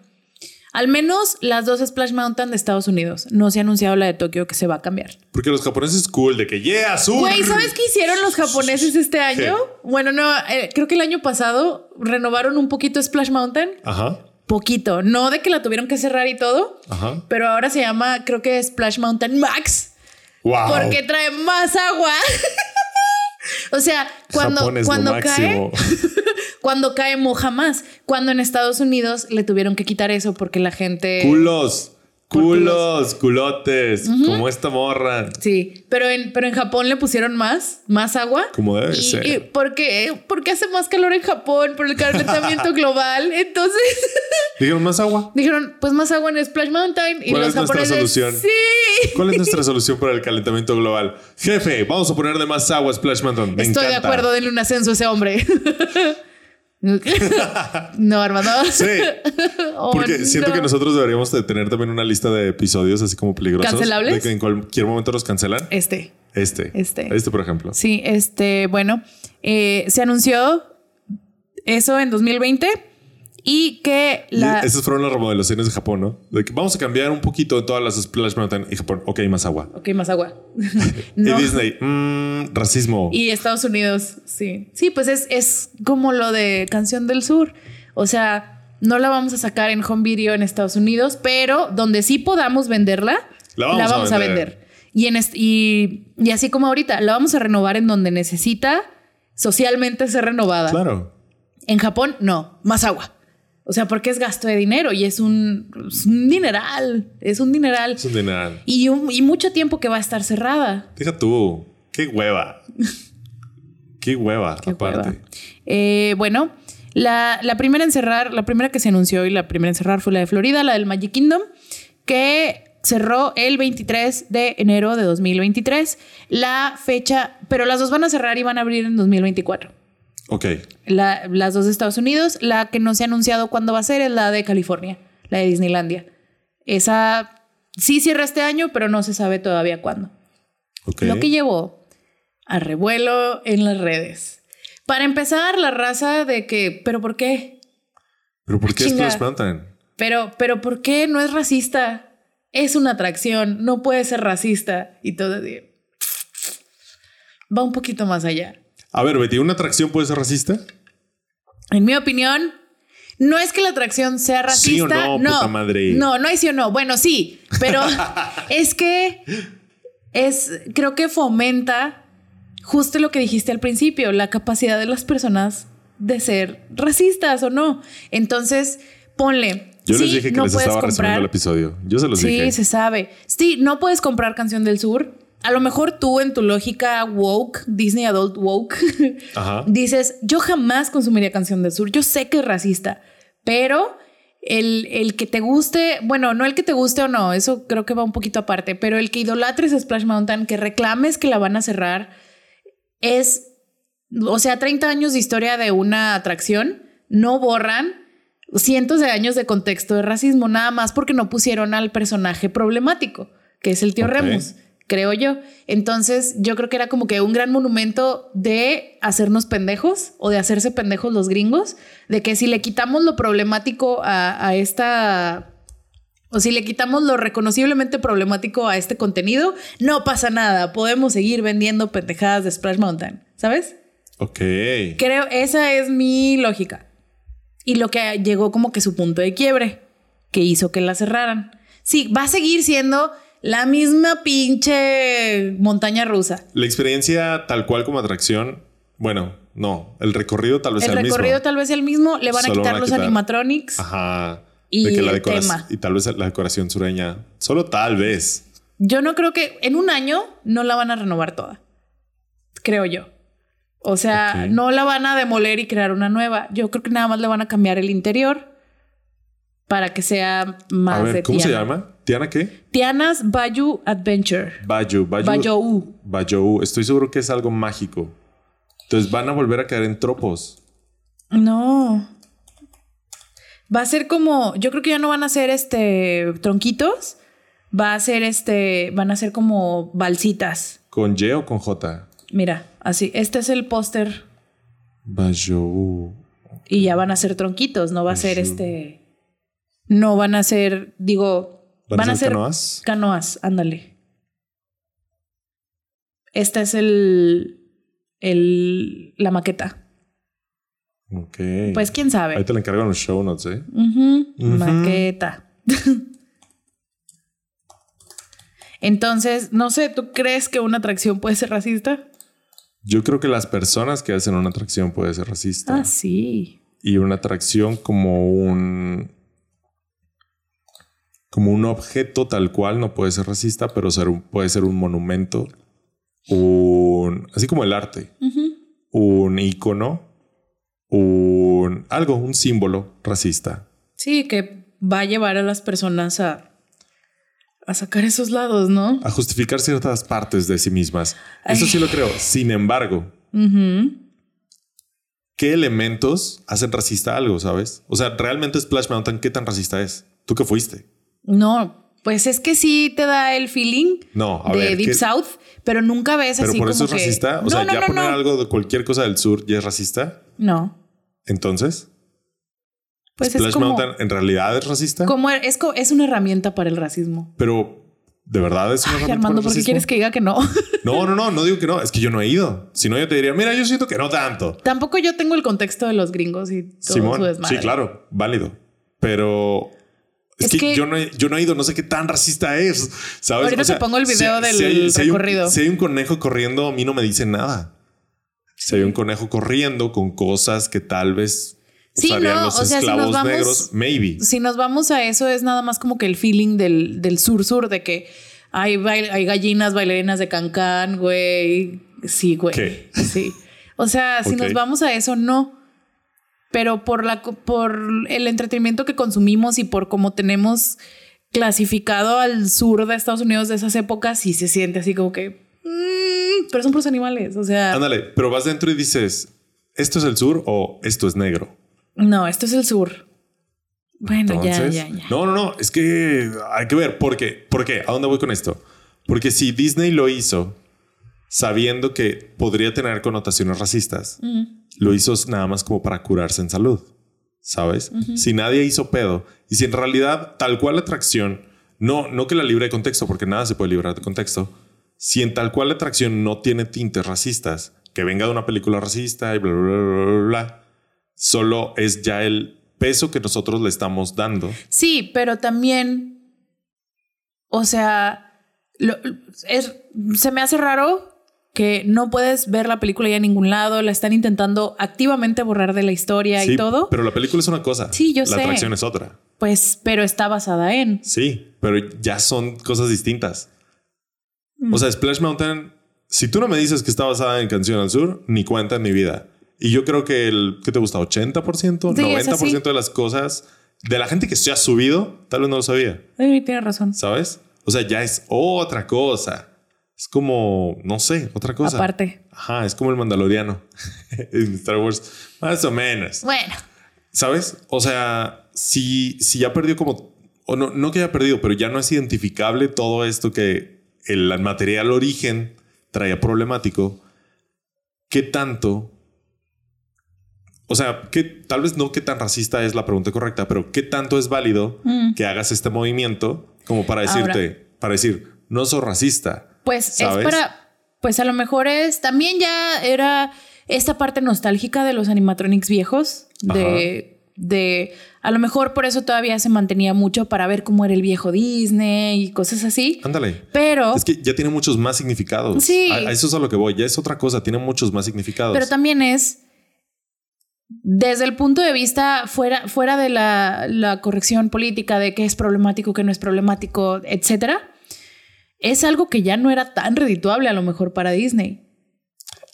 al menos las dos Splash Mountain de Estados Unidos. No se ha anunciado la de Tokio que se va a cambiar. Porque los japoneses cool de que yeah, azul. Güey, ¿sabes qué hicieron los japoneses este año? Bueno, no, eh, creo que el año pasado renovaron un poquito Splash Mountain. Ajá. Poquito, no de que la tuvieron que cerrar y todo, Ajá. pero ahora se llama, creo que Splash Mountain Max. Wow. Porque trae más agua. o sea, cuando, cuando cae. cuando cae moja más. Cuando en Estados Unidos le tuvieron que quitar eso porque la gente. Culos. Culos, culotes. Como esta morra. Sí, pero en, pero en Japón le pusieron más, más agua. Como debe y, ser. y porque, porque hace más calor en Japón por el calentamiento global. Entonces Dijeron más agua. dijeron, pues más agua en Splash Mountain. Y ¿Cuál los es nuestra solución? Sí. ¿Cuál es nuestra solución para el calentamiento global? Jefe, vamos a ponerle más agua a Splash Mountain. Me Estoy de acuerdo, denle un ascenso a ese hombre. No, Armando. Sí. Oh, Porque siento no. que nosotros deberíamos de tener también una lista de episodios así como peligrosos. ¿Cancelables? De que en cualquier momento los cancelan. Este. Este. Este. Este, por ejemplo. Sí, este, bueno, eh, se anunció eso en 2020 y que la... Esas fueron las remodelaciones de Japón, ¿no? De que vamos a cambiar un poquito de todas las Splash Mountain y Japón. Ok, más agua. Ok, más agua. no. Y Disney, mmm, racismo. Y Estados Unidos, sí. Sí, pues es, es como lo de Canción del Sur. O sea, no la vamos a sacar en home video en Estados Unidos, pero donde sí podamos venderla, La vamos a a vender. vender. Y, en est- y, y así como ahorita, la vamos a renovar en donde necesita socialmente ser renovada. Claro. En Japón, no, más agua. O sea, porque es gasto de dinero y es un, es un dineral, es un dineral. Es un dineral. Y, un- y mucho tiempo que va a estar cerrada. Deja tú. Qué hueva. Qué hueva, Qué aparte. hueva. Eh, bueno, la, la primera en cerrar, la primera que se anunció y la primera en cerrar fue la de Florida, la del Magic Kingdom, que cerró el 23 de enero de 2023. La fecha, pero las dos van a cerrar y van a abrir en 2024. Ok. La- las dos de Estados Unidos. La que no se ha anunciado cuándo va a ser es la de California, la de Disneylandia. Esa sí cierra este año, pero no se sabe todavía cuándo. Ok. Lo que llevó a revuelo en las redes. Para empezar, la raza de que, ¿pero por qué? Pero ¿por qué Chinga. Splash Mountain? Pero, pero ¿por qué no es racista? Es una atracción, no puede ser racista. Y todo así. Va un poquito más allá. A ver, Betty, ¿una atracción puede ser racista? En mi opinión, no es que la atracción sea Sí o racista. no, puta madre. no, no hay sí o no. Bueno, sí, pero es que es, creo que fomenta justo lo que dijiste al principio, la capacidad de las personas de ser racistas o no. Entonces, ponle. Yo les sí, dije que no les estaba resumiendo comprar- el episodio. Yo se los Sí, dije. se sabe. Sí, no puedes comprar Canción del Sur. A lo mejor tú en tu lógica woke, Disney Adult Woke, Ajá. dices, yo jamás consumiría Canción del Sur. Yo sé que es racista, pero el, el que te guste, bueno, no el que te guste o no, eso creo que va un poquito aparte, pero el que idolatres Splash Mountain, que reclames que la van a cerrar, es, o sea, 30 años de historia de una atracción, no borran cientos de años de contexto de racismo, nada más porque no pusieron al personaje problemático, que es el tío. Remus, creo yo. Entonces, yo creo que era como que un gran monumento de hacernos pendejos o de hacerse pendejos los gringos, de que si le quitamos lo problemático a, a esta... O si le quitamos lo reconociblemente problemático a este contenido, no pasa nada. Podemos seguir vendiendo pendejadas de Splash Mountain, ¿sabes? Ok. Creo, esa es mi lógica. Y lo que llegó como que su punto de quiebre, que hizo que la cerraran. Sí, va a seguir siendo la misma pinche montaña rusa. La experiencia tal cual como atracción, bueno, no. El recorrido tal vez El sea el recorrido mismo. tal vez sea el mismo, le van a quitar van a los quitar- animatronics. Ajá. Y de que la el decora- tema. Y tal vez la decoración sureña. Solo tal vez. Yo no creo que en un año no la van a renovar toda. Creo yo. O sea, no la van a demoler y crear una nueva. Yo creo que nada más le van a cambiar el interior para que sea más A ver, de ¿cómo se llama? ¿Tiana qué? Tiana's Bayou Adventure. Bayu. Bayu. Bayou. Bayou. Estoy seguro que es algo mágico. Entonces van a volver a caer en tropos. No. Va a ser como, yo creo que ya no van a ser este tronquitos, va a ser este, van a ser como balsitas. ¿Con Y o con J? Mira, así, este es el póster Bayou. y ya van a ser tronquitos, no va a ser este, no van a ser, digo, ¿Van, a ser canoas? canoas, ándale. Esta es el, el, la maqueta. Ok. Pues quién sabe. Ahí te la encargo en los show notes, ¿eh? Maqueta. Entonces, no sé, ¿tú crees que una atracción puede ser racista? Yo creo que las personas que hacen una atracción puede ser racista. Ah, sí. Y una atracción como un. Como un objeto tal cual no puede ser racista, pero ser un- puede ser un monumento. Un. Así como el arte. Un icono. Un. Algo, un símbolo racista. Sí, que va a llevar a las personas a, a sacar esos lados, ¿no? A justificar ciertas partes de sí mismas. Eso sí lo creo. Sin embargo. ¿qué elementos hacen racista algo, sabes? O sea, realmente Splash Mountain, ¿qué tan racista es? ¿Tú que fuiste? No, pues es que sí te da el feeling No, a de ver. Deep ¿qué- South, pero nunca ves Pero así por eso como es que- racista. O sea, no, ya no, poner algo de cualquier cosa del sur ya es racista. No, Entonces, pues Splash es como, Mountain en realidad es racista. como es, es una herramienta para el racismo. Pero de verdad es una Ay, herramienta Armando, para el ¿por qué quieres que diga que no? No, no, no, no digo que no. Es que yo no he ido. Si no, yo te diría, mira, yo siento que no tanto. Tampoco yo tengo el contexto de los gringos y todo su Simón. desmadre. Sí, claro, válido. Pero Es, Es que, que- yo, no he, yo no he ido, no sé qué tan racista es. ¿sabes? Ahorita te pongo el video del hay un- recorrido. si hay un conejo corriendo, a mí no me dice nada. Si hay un conejo corriendo con cosas que tal vez Sí, usarían no, los o sea, si nos esclavos vamos- negros, maybe. Si nos vamos a eso, es nada más como que el feeling del, del sur-sur, de que hay, bail- hay gallinas bailarinas de cancán, güey. Sí, güey. ¿Qué? Sí. O sea, si nos vamos a eso, no. Pero por, la, por el entretenimiento que consumimos y por cómo tenemos clasificado al sur de Estados Unidos de esas épocas, sí se siente así como que. mm, pero son puros animales. O sea, Ándale, pero vas dentro y dices, ¿esto es el sur o esto es negro? no, esto es el sur. Bueno, Entonces, ya, ya, ya. No, no, no, es que hay que ver por qué. ¿Por qué? ¿A dónde voy con esto? Porque si Disney lo hizo sabiendo que podría tener connotaciones racistas, Mm. Lo hizo nada más como para curarse en salud, ¿sabes? Si nadie hizo pedo y si en realidad tal cual la atracción, no, no que la libre de contexto, porque nada se puede librar de contexto, si en tal cual la atracción no tiene tintes racistas, que venga de una película racista y bla, bla, bla, bla, bla, bla, solo es ya el peso que nosotros le estamos dando. Sí, pero también, o sea, lo- es, se me hace raro que no puedes ver la película ya en ningún lado, la están intentando activamente borrar de la historia Sí, y todo, Pero la película es una cosa. Sí, yo la sé. atracción es otra. pues, pero está basada en. Sí, pero ya son cosas distintas. Mm. O sea, Splash Mountain, si tú no me dices que está basada en Canción al Sur, ni cuenta en mi vida. Y yo creo que el, ¿qué te gusta? ¿80%? Sí, es 90% así. de las cosas de la gente que se ha subido, tal vez no lo sabía, Ay, tienes razón. ¿sabes? O sea, ya es otra cosa. Es como, no sé, otra cosa. Aparte. Ajá, es como el Mandaloriano en Star Wars. Más o menos. Bueno, ¿Sabes? O sea, si, si ya perdió como, o no, no que haya perdido, pero ya no es identificable todo esto que el material origen traía problemático, ¿qué tanto? O sea, que tal vez no qué tan racista es la pregunta correcta, pero qué tanto es válido que hagas este movimiento como para decirte, para decir, no soy racista. Pues ¿Sabes? es para, pues a lo mejor es, también ya era esta parte nostálgica de los animatronics viejos, de, de, a lo mejor por eso todavía se mantenía mucho para ver cómo era el viejo Disney y cosas así. Ándale. Pero, Es que ya tiene muchos más significados. Sí. A, a eso es a lo que voy. Ya es otra cosa. Tiene muchos más significados. pero también es desde el punto de vista fuera, fuera de la, la corrección política de qué es problemático, qué no es problemático, etcétera. Es algo que ya no era tan redituable a lo mejor para Disney.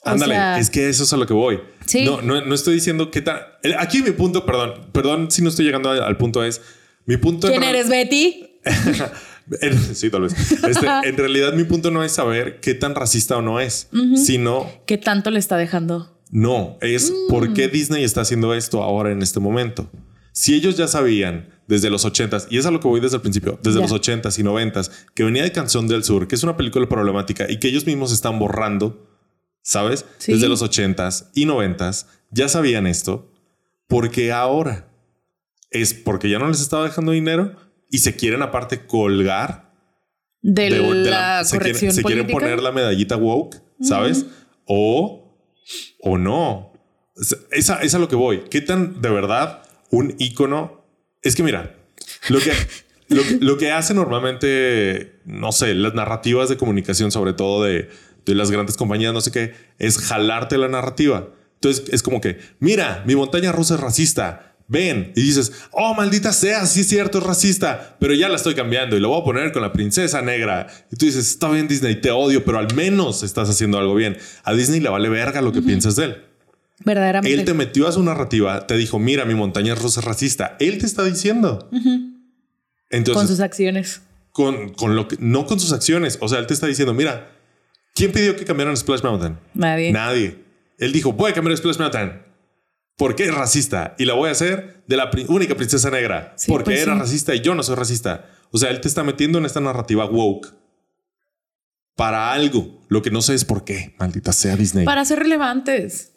O Ándale, sea, es que eso es a lo que voy. Sí. No, no, no estoy diciendo qué tal. Aquí mi punto, perdón, perdón si no estoy llegando al, punto es. Mi punto. ¿Quién en- eres, Betty? sí, tal vez. Este, en realidad, mi punto no es saber qué tan racista o no es, sino ¿Qué tanto le está dejando? no, es Mm. por qué Disney está haciendo esto ahora en este momento. Si ellos ya sabían desde los 80s, y es a lo que voy desde el principio, desde los 80s y 90s, que venía de Canción del Sur, que es una película problemática y que ellos mismos están borrando, ¿sabes? Sí. Desde los 80s y 90s, ya sabían esto, porque ahora es porque ya no les estaba dejando dinero y se quieren aparte colgar De, de- de la, se, quieren, corrección se quieren poner la medallita woke, ¿sabes? O, o no. Es, es a, es a lo que voy. ¿Qué tan de verdad un icono? Es que mira, lo que, lo, que- lo que hace normalmente, no sé, las narrativas de comunicación, sobre todo de, de las grandes compañías, no sé qué, es jalarte la narrativa. Entonces es como que, mira, mi montaña rusa es racista. Ven y dices, oh, maldita sea, sí es cierto, es racista, pero ya la estoy cambiando y lo voy a poner con la princesa negra. Y tú dices, está bien, Disney, te odio, pero al menos estás haciendo algo bien. A Disney le vale verga lo que piensas de él. Verdaderamente. Él te metió a su narrativa, te dijo, mira, mi montaña rusa es racista. Él te está diciendo. Entonces, con sus acciones. con, con lo que, no con sus acciones. O sea, él te está diciendo, mira, ¿quién pidió que cambiaran Splash Mountain? Nadie. Nadie. Él dijo, voy a cambiar Splash Mountain. Porque es racista y la voy a hacer de la pri- única princesa negra. Sí, porque pues era sí. racista y yo no soy racista. O sea, él te está metiendo en esta narrativa woke para algo. Lo que no sé es por qué. Maldita sea Disney. Para ser relevantes.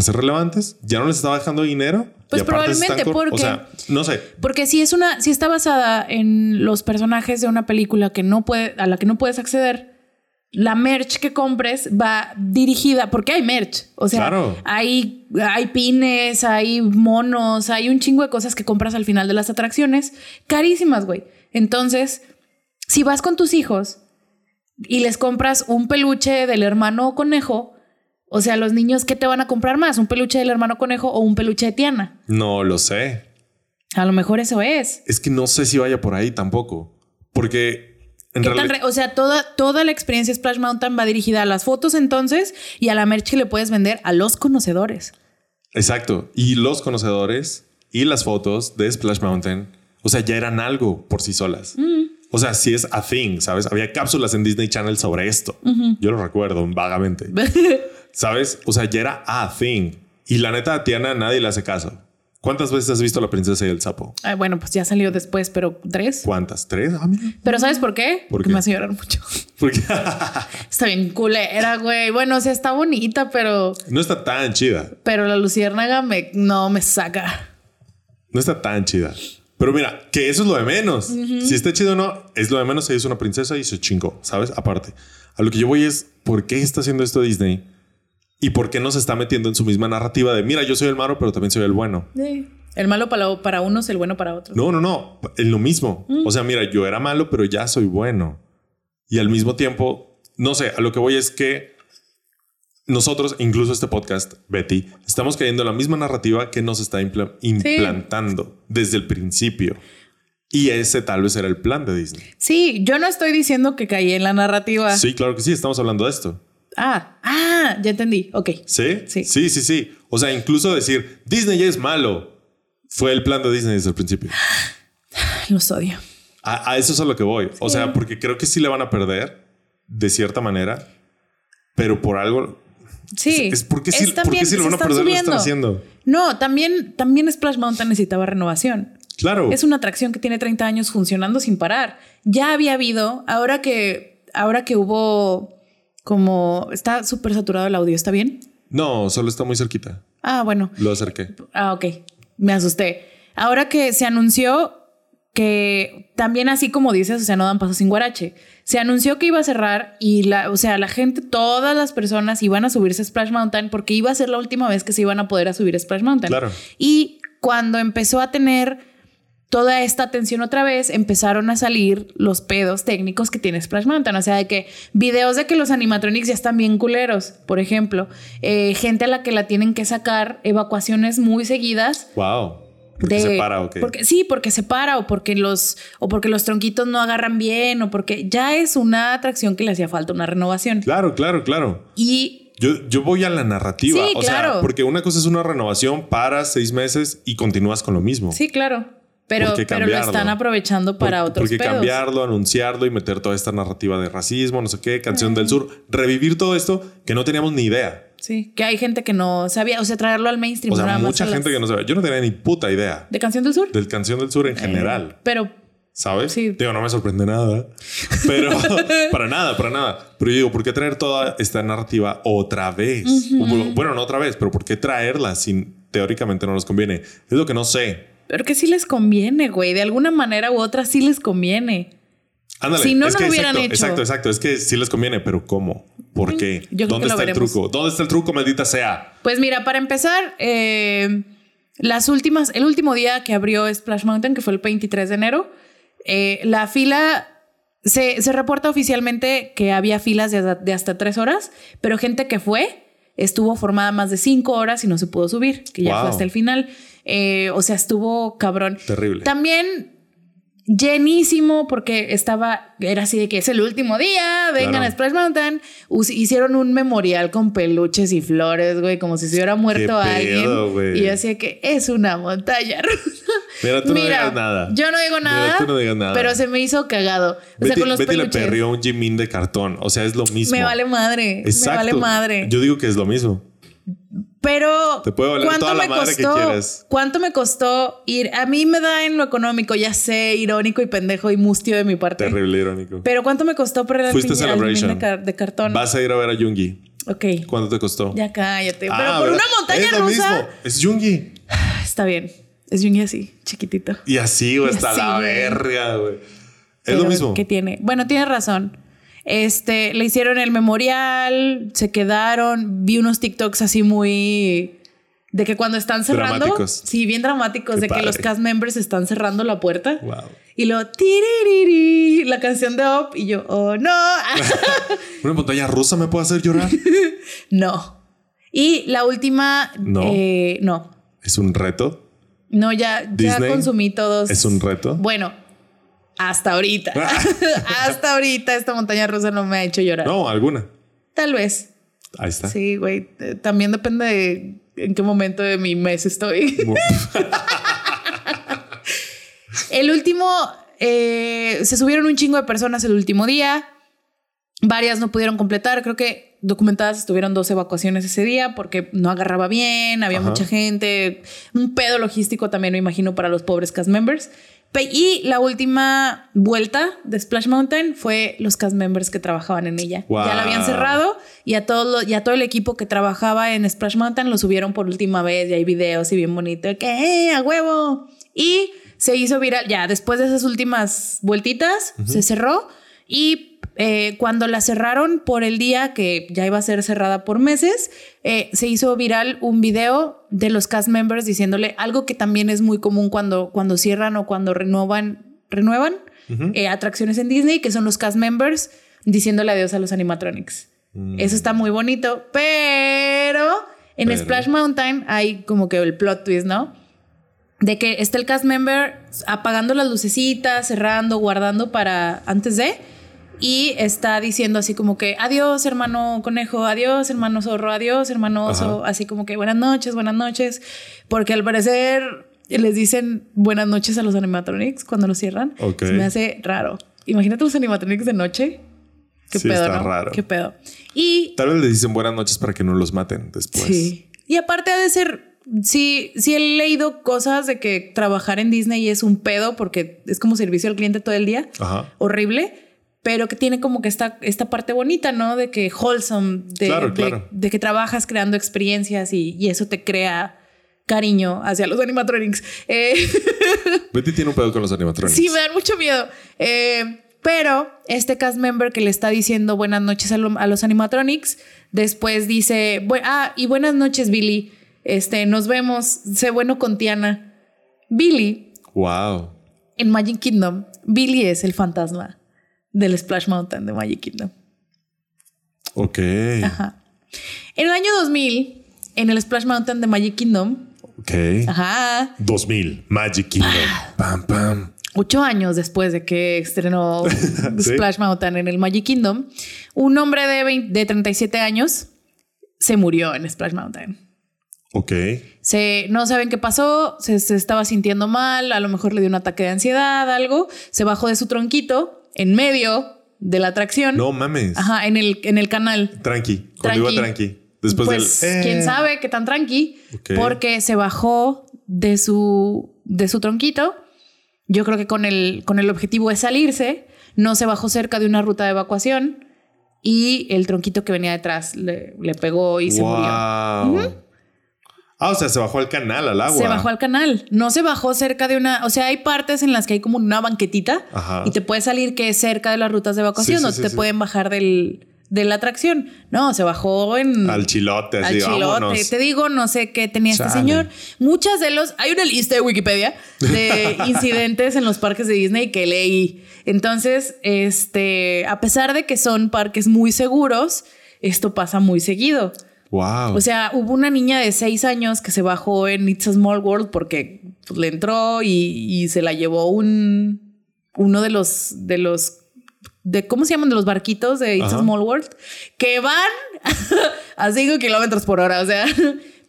Ser relevantes, ya no les estaba dejando dinero. Pues y probablemente están porque- O sea, no sé. Porque si es una, si está basada en los personajes de una película que no puede, a la que no puedes acceder la merch que compres va dirigida, porque hay merch, o sea, Claro. hay, hay pines, hay monos, hay un chingo de cosas que compras al final de las atracciones, carísimas, güey. Entonces, si vas con tus hijos y les compras un peluche del hermano conejo, o sea, los niños, ¿qué te van a comprar más? ¿Un peluche del hermano conejo o un peluche de Tiana? No lo sé. A lo mejor eso es. Es que no sé si vaya por ahí tampoco. Porque en ¿Qué tan realidad. re- o sea, toda, toda la experiencia Splash Mountain va dirigida a las fotos entonces y a la merch que le puedes vender a los conocedores. Exacto. Y los conocedores y las fotos de Splash Mountain, o sea, ya eran algo por sí solas. O sea, sí es a thing, ¿sabes? Había cápsulas en Disney Channel sobre esto. Yo lo recuerdo vagamente. ¿Sabes? O sea, ya era a thing. Y la neta, a Tiana nadie le hace caso. ¿Cuántas veces has visto La Princesa y el Sapo? Ay, bueno, pues ya salió después, pero tres. ¿Cuántas? ¿Tres? Ah, mira. Pero ¿sabes por qué? ¿Por Porque me hace llorar mucho. Porque Está bien culera, güey. Bueno, o sea, está bonita, pero, no está tan chida. pero la luciérnaga me, no me saca. No está tan chida. Pero mira, que eso es lo de menos. Si está chido o no, es lo de menos. Ella es una princesa y se chingó, ¿sabes? Aparte. A lo que yo voy es, ¿por qué está haciendo esto Disney? ¿Y por qué no se está metiendo en su misma narrativa de, mira, yo soy el malo, pero también soy el bueno? El malo para, para unos, el bueno para otros. No, no, no. Es lo mismo. O sea, mira, yo era malo, pero ya soy bueno. Y al mismo tiempo, no sé, a lo que voy es que nosotros, incluso este podcast, Betty, estamos cayendo en la misma narrativa que nos está impla- implantando desde el principio. Y ese tal vez era el plan de Disney. Sí, yo no estoy diciendo que caí en la narrativa. Sí, claro que sí, estamos hablando de esto. Ah, ah, ya entendí. Ok. ¿Sí? Sí. Sí, sí, sí. O sea, incluso decir Disney es malo fue el plan de Disney desde el principio. Los odio. A, a eso es a lo que voy. O sea, porque creo que sí le van a perder de cierta manera, pero por algo. Sí. Es, es porque sí, Es porque también- si lo se van a perder, lo están subiendo. haciendo. No, también, también Splash Mountain necesitaba renovación. Claro. Es una atracción que tiene 30 años funcionando sin parar. Ya había habido, ahora que, ahora que hubo como, está súper saturado el audio, ¿está bien? No, solo está muy cerquita. Ah, bueno. Lo acerqué. Ah, ok. Me asusté. Ahora que se anunció que también así como dices, o sea, no dan paso sin guarache. Se anunció que iba a cerrar y la, o sea, la gente, todas las personas iban a subirse a Splash Mountain porque iba a ser la última vez que se iban a poder a subir a Splash Mountain. Claro. Y cuando empezó a tener toda esta atención otra vez, empezaron a salir los pedos técnicos que tiene Splash Mountain. O sea, de que videos de que los animatronics ya están bien culeros, por ejemplo. Eh, gente a la que la tienen que sacar, evacuaciones muy seguidas. Wow. Porque de- se para, ok. porque- sí, porque se para o porque, los, o porque los tronquitos no agarran bien o porque ya es una atracción que le hacía falta una renovación. Claro, claro, claro. Y Yo, yo voy a la narrativa. Sí, o sea, porque una cosa es una renovación para seis meses y continúas con lo mismo. sí, claro. Pero, ¿Por qué pero lo están aprovechando para Por- otros Porque pedos. cambiarlo, anunciarlo y meter toda esta narrativa de racismo, no sé qué, canción del sur, revivir todo esto que no teníamos ni idea. Sí, que hay gente que no sabía, o sea, traerlo al mainstream. O sea, nada mucha a las- gente que no sabe. Yo no tenía ni puta idea ¿De Canción del Sur? del canción del sur en general. Pero ¿Sabes? Sí. Digo, no me sorprende nada. Pero para nada, para nada. Pero yo digo, ¿por qué traer toda esta narrativa otra vez? O, Bueno, no otra vez, pero ¿por qué traerla si teóricamente no nos conviene? Es lo que no sé. Pero que sí les conviene, güey. De alguna manera u otra sí les conviene. Ándale. Si no, no lo hubieran exacto, hecho. Exacto, exacto. Es que sí les conviene, pero ¿cómo? ¿Por qué? Yo ¿Dónde está el truco? ¿Dónde está el truco, maldita sea? Pues mira, para empezar, eh, las últimas, el último día que abrió Splash Mountain, que fue el 23 de enero, eh, la fila se, se reporta oficialmente que había filas de, de hasta tres horas, pero gente que fue estuvo formada más de cinco horas y no se pudo subir, que ya Wow. fue hasta el final. Eh, o sea, estuvo cabrón. Terrible. También llenísimo porque estaba, era así de que es el último día, vengan Claro. a Splash Mountain. Us- hicieron un memorial con peluches y flores, güey, como si se hubiera muerto Qué alguien. pedo, y yo decía que es una montaña rusa. Mira, tú no digas nada. Yo no digo Mira, nada, tú no digas nada. pero se me hizo cagado. O sea, con los le peluches. perrió un Jimin de cartón. O sea, es lo mismo. Me vale madre. Exacto. Me vale madre. Yo digo que es lo mismo. Pero Te ¿cuánto toda la me que costó? ¿Cuánto me costó ir? A mí me da en lo económico, ya sé, irónico y pendejo y mustio de mi parte. Terrible, irónico. Pero ¿cuánto me costó por el Fuiste al Celebration. de, de cartón? Vas a ir a ver a Jungi. Ok. ¿Cuánto te costó? Ya cállate. Ah, Pero por ¿verdad? una montaña es lo rusa. mismo. Es Jungi. Está bien. Es Juni así, chiquitito. Y así, güey, así, la verga, güey. Es Pero, lo mismo. ¿Qué tiene? Bueno, tienes razón. Este, le hicieron el memorial, se quedaron, vi unos TikToks así muy de que cuando están cerrando, Dramáticos. sí, bien dramáticos, Qué de que los cast members están cerrando la puerta. Wow. Y lo tiririri, la canción de Up y yo, oh no, ¿Una montaña rusa me puede hacer llorar? no. Y la última, No. eh, no, ¿Es un reto? no, ya, ya consumí todos. ¿Es un reto? Bueno, hasta ahorita, hasta ahorita esta montaña rusa no me ha hecho llorar. No, alguna. Tal vez. Ahí está. Sí, güey. Eh, También depende de en qué momento de mi mes estoy. El último, eh, se subieron un chingo de personas el último día. Varias no pudieron completar. Creo que documentadas estuvieron dos evacuaciones ese día porque no agarraba bien, había Ajá. mucha gente. Un pedo logístico también me imagino para los pobres cast members. Y la última vuelta de Splash Mountain fue los cast members que trabajaban en ella. Wow. Ya la habían cerrado y a, todo y a todo el equipo que trabajaba en Splash Mountain lo subieron por última vez y hay videos y bien bonito que ¡eh, a huevo! Y se hizo viral, ya después de esas últimas vueltitas, se cerró y eh, cuando la cerraron por el día que ya iba a ser cerrada por meses, eh, se hizo viral un video de los cast members diciéndole algo que también es muy común cuando, cuando cierran o cuando renuevan, renuevan eh, atracciones en Disney, que son los cast members diciéndole adiós a los animatronics. Eso está muy bonito, pero en Pero. Splash Mountain hay como que el plot twist, ¿no? De que está el cast member apagando las lucecitas, cerrando, guardando para antes de. Y está diciendo así como que adiós, hermano conejo, adiós, hermano zorro, adiós, hermano oso. Así como que buenas noches, buenas noches. Porque al parecer les dicen buenas noches a los animatronics cuando los cierran. Ok. Se me hace raro. Imagínate los animatronics de noche. Qué Sí, pedo, está ¿no? raro. Qué pedo. Y Tal vez le dicen buenas noches para que no los maten después. Sí. Y aparte ha de ser, sí, sí he leído cosas de que trabajar en Disney es un pedo porque es como servicio al cliente todo el día. Ajá. Horrible. Pero que tiene como que esta, esta parte bonita, ¿no? De que wholesome, de, Claro, de- claro. de que trabajas creando experiencias y, y eso te crea cariño hacia los animatronics. Eh, Betty tiene un pedo con los animatronics. Sí, me dan mucho miedo. Eh, pero este cast member que le está diciendo buenas noches a, lo- a los animatronics, después dice, "Bu- ah, y buenas noches, Billy. Este, nos vemos. Sé bueno con Tiana. Billy, Wow. en Magic Kingdom, Billy es el fantasma del Splash Mountain de Magic Kingdom. Ok. Ajá. En el año 2000, en el Splash Mountain de Magic Kingdom, Ok. ajá, 2000. Magic Kingdom. Pam, pam. ocho años después de que estrenó Sí. Splash Mountain en el Magic Kingdom, un hombre de, 20 de 37 años se murió en Splash Mountain. Ok. Se, no saben qué pasó, se, se estaba sintiendo mal, a lo mejor le dio un ataque de ansiedad, algo, se bajó de su tronquito en medio de la atracción. No mames. Ajá, en el, en el canal. Tranqui. Cuando iba tranqui. Después pues, del. eh. quién sabe qué tan tranqui, porque se bajó de su, de su tronquito. Yo creo que con el, con el objetivo de salirse, no se bajó cerca de una ruta de evacuación y el tronquito que venía detrás le, le pegó y se murió. Wow. Ah, o sea, se bajó al canal, al agua. Se bajó al canal, no se bajó cerca de una, o sea, hay partes en las que hay como una banquetita Ajá. y te puede salir que es cerca de las rutas de evacuación, Sí, sí, no te pueden bajar del, de la atracción. No, se bajó en Al chilote, al chilote. vámonos. Te digo, no sé qué tenía este señor. Muchas de los. Hay una lista de Wikipedia de incidentes en los parques de Disney que leí. Entonces, este, a pesar de que son parques muy seguros, esto pasa muy seguido. Wow. O sea, hubo una niña de seis años que se bajó en It's a Small World porque pues, le entró y, y se la llevó un uno de los de los de cómo se llaman de los barquitos de It's Ajá. a Small World que van a 5 kilómetros por hora. O sea,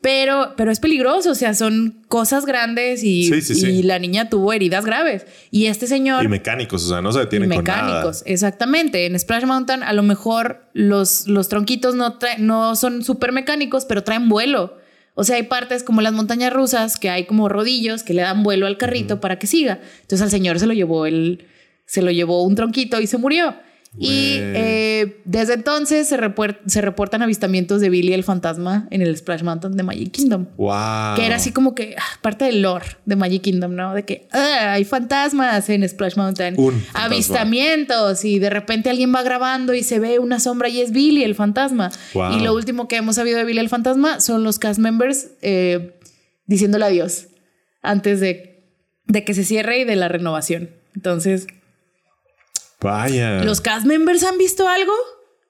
pero, pero es peligroso. O sea, son cosas grandes y, Sí, sí, sí. y la niña tuvo heridas graves. Y este señor y mecánicos, o sea, no se detienen con nada. mecánicos, exactamente. En Splash Mountain a lo mejor los, los tronquitos no, no son súper mecánicos, pero traen vuelo. O sea, hay partes como las montañas rusas que hay como rodillos que le dan vuelo al carrito para que siga. Entonces al señor se lo llevó el, se lo llevó un tronquito y se murió. Y eh, desde entonces se, se, reportan avistamientos de Billy el fantasma en el Splash Mountain de Magic Kingdom. Wow. Que era así como que ah, parte del lore de Magic Kingdom, ¿no? De que ah, hay fantasmas en Splash Mountain. avistamientos y de repente alguien va grabando y se ve una sombra y es Billy el fantasma. Y lo último que hemos sabido de Billy el fantasma son los cast members eh, diciéndole adiós antes de, de que se cierre y de la renovación. Entonces, Vaya. ¿Los cast members han visto algo?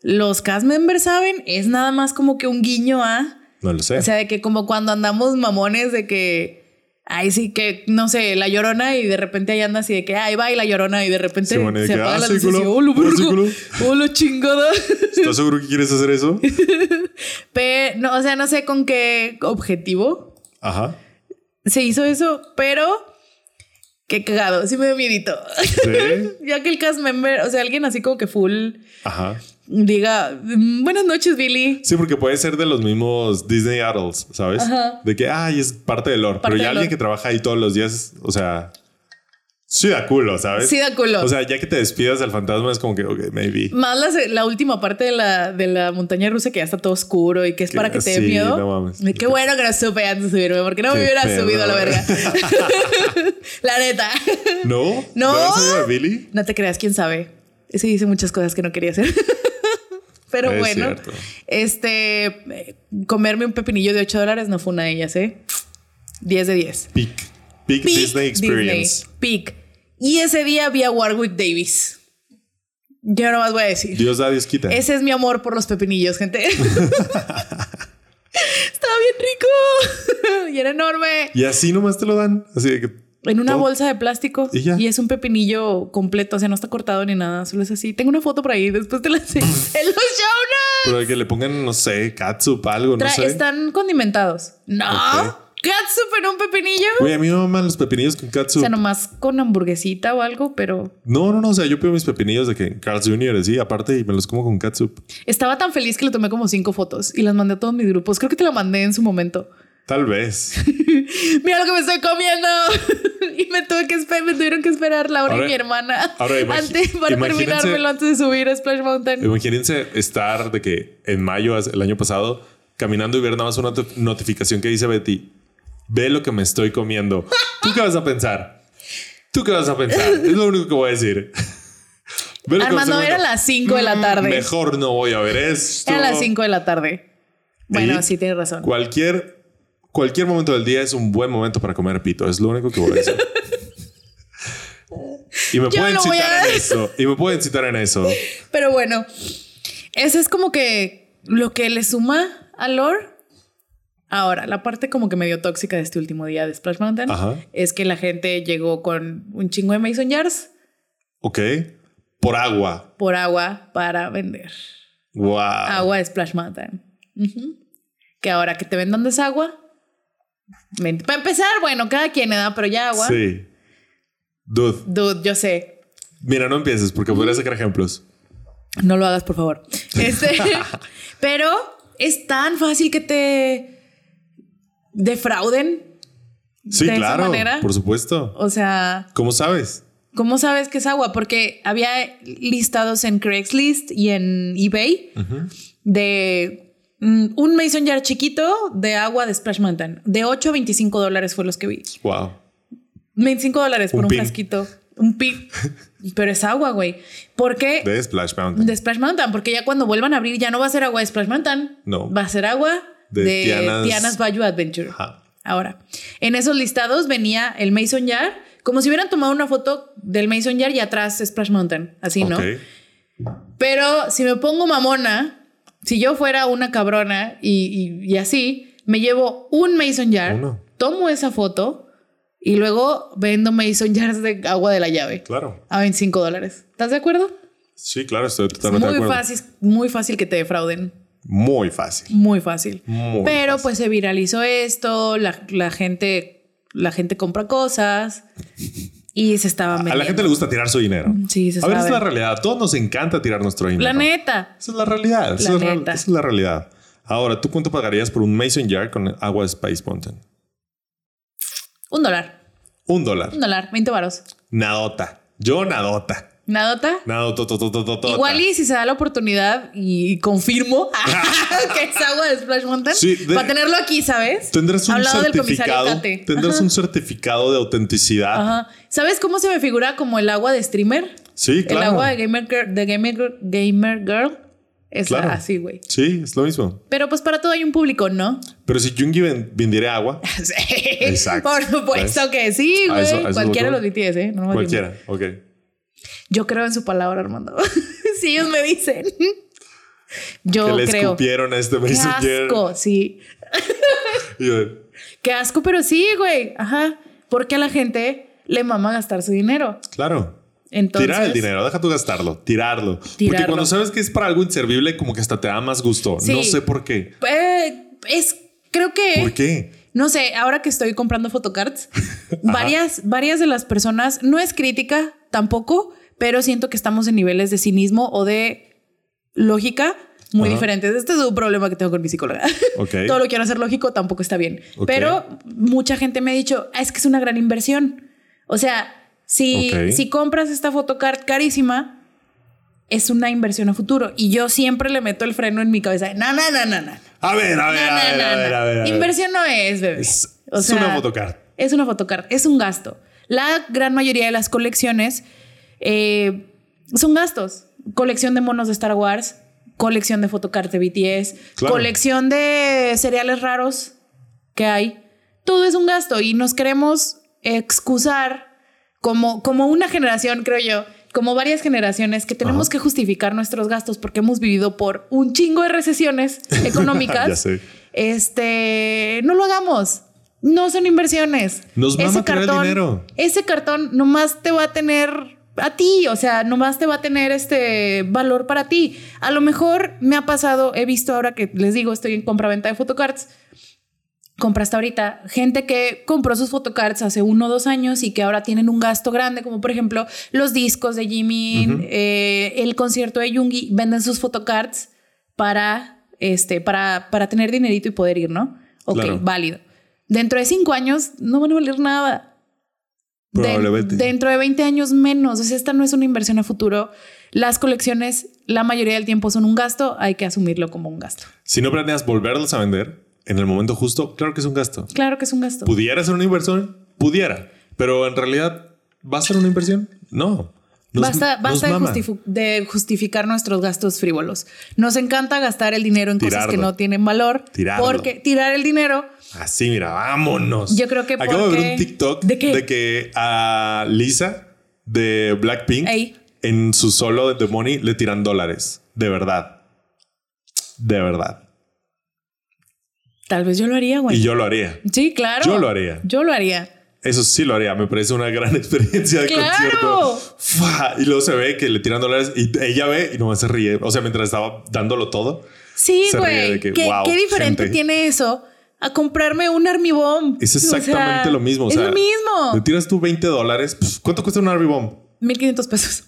¿Los cast members saben? Es nada más como que un guiño a. No lo sé. O sea, de que como cuando andamos mamones de que. Ay, sí, que no sé, la llorona y de repente ahí anda así de que ahí va y la llorona y de repente se, apaga ah, la luz y dice, ¡Hola, chingada! ¿Estás seguro que quieres hacer eso? pero, no, o sea, no sé con qué objetivo. Ajá. Se hizo eso, pero Qué cagado, sí me dio miedito. ¿Sí? ya que el cast member, o sea, alguien así como que full. Ajá. Diga, mm, buenas noches, Billy. Sí, porque puede ser de los mismos Disney Adults, ¿sabes? Ajá. De que, ay, es parte del lore. pero ya alguien que trabaja ahí todos los días, o sea, Sí da culo, ¿sabes? Sí da culo. O sea, ya que te despidas del fantasma es como que, ok, maybe. Más la, última parte de la, de la montaña rusa que ya está todo oscuro y que es para que te dé miedo. No mames. Qué bueno que no supe antes de subirme, porque no me hubiera subido a la verga. la neta. ¿No? ¿No? ¿No Billy? No te creas, quién sabe. Ese dice muchas cosas que no quería hacer. Pero bueno, este, comerme un pepinillo de 8 dólares no fue una de ellas, ¿eh? 10 de 10. Peak. Peak, Disney Experience. Peak. Y ese día vi a Warwick Davis. Yo no más voy a decir. Dios da, Dios quita. Ese es mi amor por los pepinillos, gente. Estaba bien rico. y era enorme. Y así nomás te lo dan. Así de que. En una bolsa de plástico. ¿Y, es un pepinillo completo. O sea, no está cortado ni nada. Solo es así. Tengo una foto por ahí. Después te la enseño. en los show Pero que le pongan, no sé, catsup, algo, no sé. Están condimentados. No. Katsup en un pepinillo. Güey, a mí me maman los pepinillos con katsup. O sea, nomás con hamburguesita o algo, pero. No, no, no. O sea, yo pido mis pepinillos de que Carl's Jr. sí, aparte y me los como con katsup. Estaba tan feliz que le tomé como cinco fotos y las mandé a todos mis grupos. Creo que te la mandé en su momento. Tal vez. Mira lo que me estoy comiendo. y me tuve que esperar, me tuvieron que esperar Laura y mi hermana ahora antes, para terminármelo antes de subir a Splash Mountain. Imagínense estar de que en mayo, el año pasado, caminando y ver nada más una notificación que dice Betty Ve lo que me estoy comiendo. ¿Tú qué vas a pensar? ¿Tú qué vas a pensar? Es lo único que voy a decir. Armando, era las 5 de la tarde. Mejor no voy a ver esto. Era las 5 de la tarde. Bueno, sí, tienes razón. Cualquier, cualquier momento del día es un buen momento para comer pito. Es lo único que voy a decir. y me pueden citar en eso. Y me pueden citar en eso. Pero bueno, eso es como que lo que le suma al lore Ahora, la parte como que medio tóxica de este último día de Splash Mountain es que la gente llegó con un chingo de Mason Jars. Ok. Por agua. Por agua para vender. Wow. Agua de Splash Mountain. Que ahora que te vendan desagua. Para empezar, bueno, cada quien da, pero ya agua. Sí. Dude. Dude, yo sé. Mira, no empieces porque podría sacar ejemplos. No lo hagas, por favor. Este, pero es tan fácil que te defrauden. Sí, claro. Por supuesto. O sea. ¿Cómo sabes? ¿Cómo sabes que es agua? Porque había listados en Craigslist y en eBay de mm, un Mason Jar chiquito de agua de Splash Mountain. De 8 a 25 dólares fue los que vi. Wow. 25 dólares por un, casquito. Un pin. Pero es agua, güey. ¿Por qué? De Splash Mountain. De Splash Mountain. Porque ya cuando vuelvan a abrir ya no va a ser agua de Splash Mountain. No. Va a ser agua de, Tiana's, Bayou Adventure. Ahora, en esos listados venía el Mason Jar, como si hubieran tomado una foto del Mason Jar y atrás Splash Mountain, así, ¿no? Pero si me pongo mamona, si yo fuera una cabrona y, así, me llevo un Mason Jar, tomo esa foto y luego vendo Mason Jars de agua de la llave. Claro. A 25 dólares. ¿Estás de acuerdo? Sí, claro, estoy totalmente muy de acuerdo. Fácil, muy fácil que te defrauden. Muy fácil. Muy fácil. Pero pues se viralizó esto, la, gente, la gente compra cosas y se estaba A la gente le gusta tirar su dinero. Sí, se A ver, esa es la realidad. A todos nos encanta tirar nuestro dinero. La neta. Esa es la realidad. esa, es la realidad. Ahora, ¿tú cuánto pagarías por un Mason Jar con agua de Spice Mountain? Un dólar. Un dólar. Un dólar, 20 varos. Nadota. Yo nadota. ¿Nadota? Nada, to, to, to, to, to, to- Igual y si se da la oportunidad y confirmo que es agua de Splash Mountain, Sí, de- para tenerlo aquí, ¿sabes? Tendrás un Al lado del comisario certificado. Tate. Tendrás Ajá. un certificado de autenticidad. Ajá. ¿Sabes cómo se me figura como el agua de streamer? Sí, claro. El agua de Gamer Girl, de Gamer, Gamer Girl es Claro. así, güey. Sí, es lo mismo. Pero pues para todo hay un público, ¿no? Pero si Jungi ven- vendiera agua, Sí. Exacto. Por supuesto ¿Ves? que sí, güey. Cualquiera los BTS, ¿eh? No cualquiera. Ok. Yo creo en su palabra, Armando. si ellos me dicen. Yo que le creo. escupieron a este Qué asco, sí. Qué asco, pero sí, güey. Ajá. Porque a la gente le mama gastar su dinero. Claro. Entonces. Tirar el dinero, deja tú gastarlo, tirarlo. Porque Tirarlo. cuando sabes que es para algo inservible, como que hasta te da más gusto. Sí. No sé por qué. Eh, es. Creo que. ¿Por qué? No sé, ahora que estoy comprando photocards, varias, varias de las personas, no es crítica tampoco, pero siento que estamos en niveles de cinismo o de lógica muy Ajá. diferentes. Este es un problema que tengo con mi psicóloga. Ok. Todo lo quiero hacer lógico tampoco está bien. Ok. Pero mucha gente me ha dicho, "Ah, es que es una gran inversión. O sea, si, Ok. si compras esta photocard carísima, es una inversión a futuro. Y yo siempre le meto el freno en mi cabeza. No, no, no, no, no. A ver, a ver, No, a ver, no, a ver, no. a ver, a ver. Inversión no es, bebé. Es, O es sea, una photocard. Es una photocard, es un gasto. La gran mayoría de las colecciones eh, son gastos. Colección de monos de Star Wars, colección de photocards de BTS, Claro. colección de cereales raros que hay. Todo es un gasto y nos queremos excusar como, como una generación, creo yo, como varias generaciones que tenemos Ajá. que justificar nuestros gastos porque hemos vivido por un chingo de recesiones económicas. Ya sé. Este, no lo hagamos. No son inversiones. Nos mama tirar el dinero. Ese cartón nomás te va a tener a ti, o sea, nomás te va a tener este valor para ti. A lo mejor me ha pasado, he visto ahora que les digo, estoy en compra-venta de photocards. Compra hasta ahorita gente que compró sus photocards hace uno o dos años y que ahora tienen un gasto grande, como por ejemplo los discos de Jimin, eh, el concierto de Yoongi, venden sus photocards para, este, para, para tener dinerito y poder ir, ¿no? Ok, Claro. válido. Dentro de cinco años no van a valer nada. De- Probablemente. dentro de 20 años menos. O sea, esta no es una inversión a futuro. Las colecciones, la mayoría del tiempo son un gasto, hay que asumirlo como un gasto. Si no planeas volverlos a vender en el momento justo, claro que es un gasto. Claro que es un gasto. ¿Pudiera ser una inversión? Pudiera. Pero en realidad, ¿va a ser una inversión? No. Basta de, de justificar nuestros gastos frívolos. Nos encanta gastar el dinero en cosas que no tienen valor. Tirarlo. Porque tirar el dinero, Así, mira, vámonos. Yo creo que Acabo de ver un TikTok ¿De qué? que a Lisa de Blackpink Ey. en su solo de The Money le tiran dólares. De verdad. De verdad. tal vez yo lo haría, güey. Y yo lo haría. Sí, claro. Yo lo haría. Yo lo haría. Eso sí lo haría. Me parece una gran experiencia de ¡Claro! concierto. Fua, Y luego se ve que le tiran dólares y ella ve y nomás se ríe. O sea, mientras estaba dándolo todo. Sí, güey. ¿Qué, wow, qué diferente gente. tiene eso a comprarme un Army Bomb? Es O sea, exactamente lo mismo. o es sea, lo mismo. Le tiras tú 20 dólares. pues, ¿Cuánto cuesta un Arby Bomb? 1500 pesos.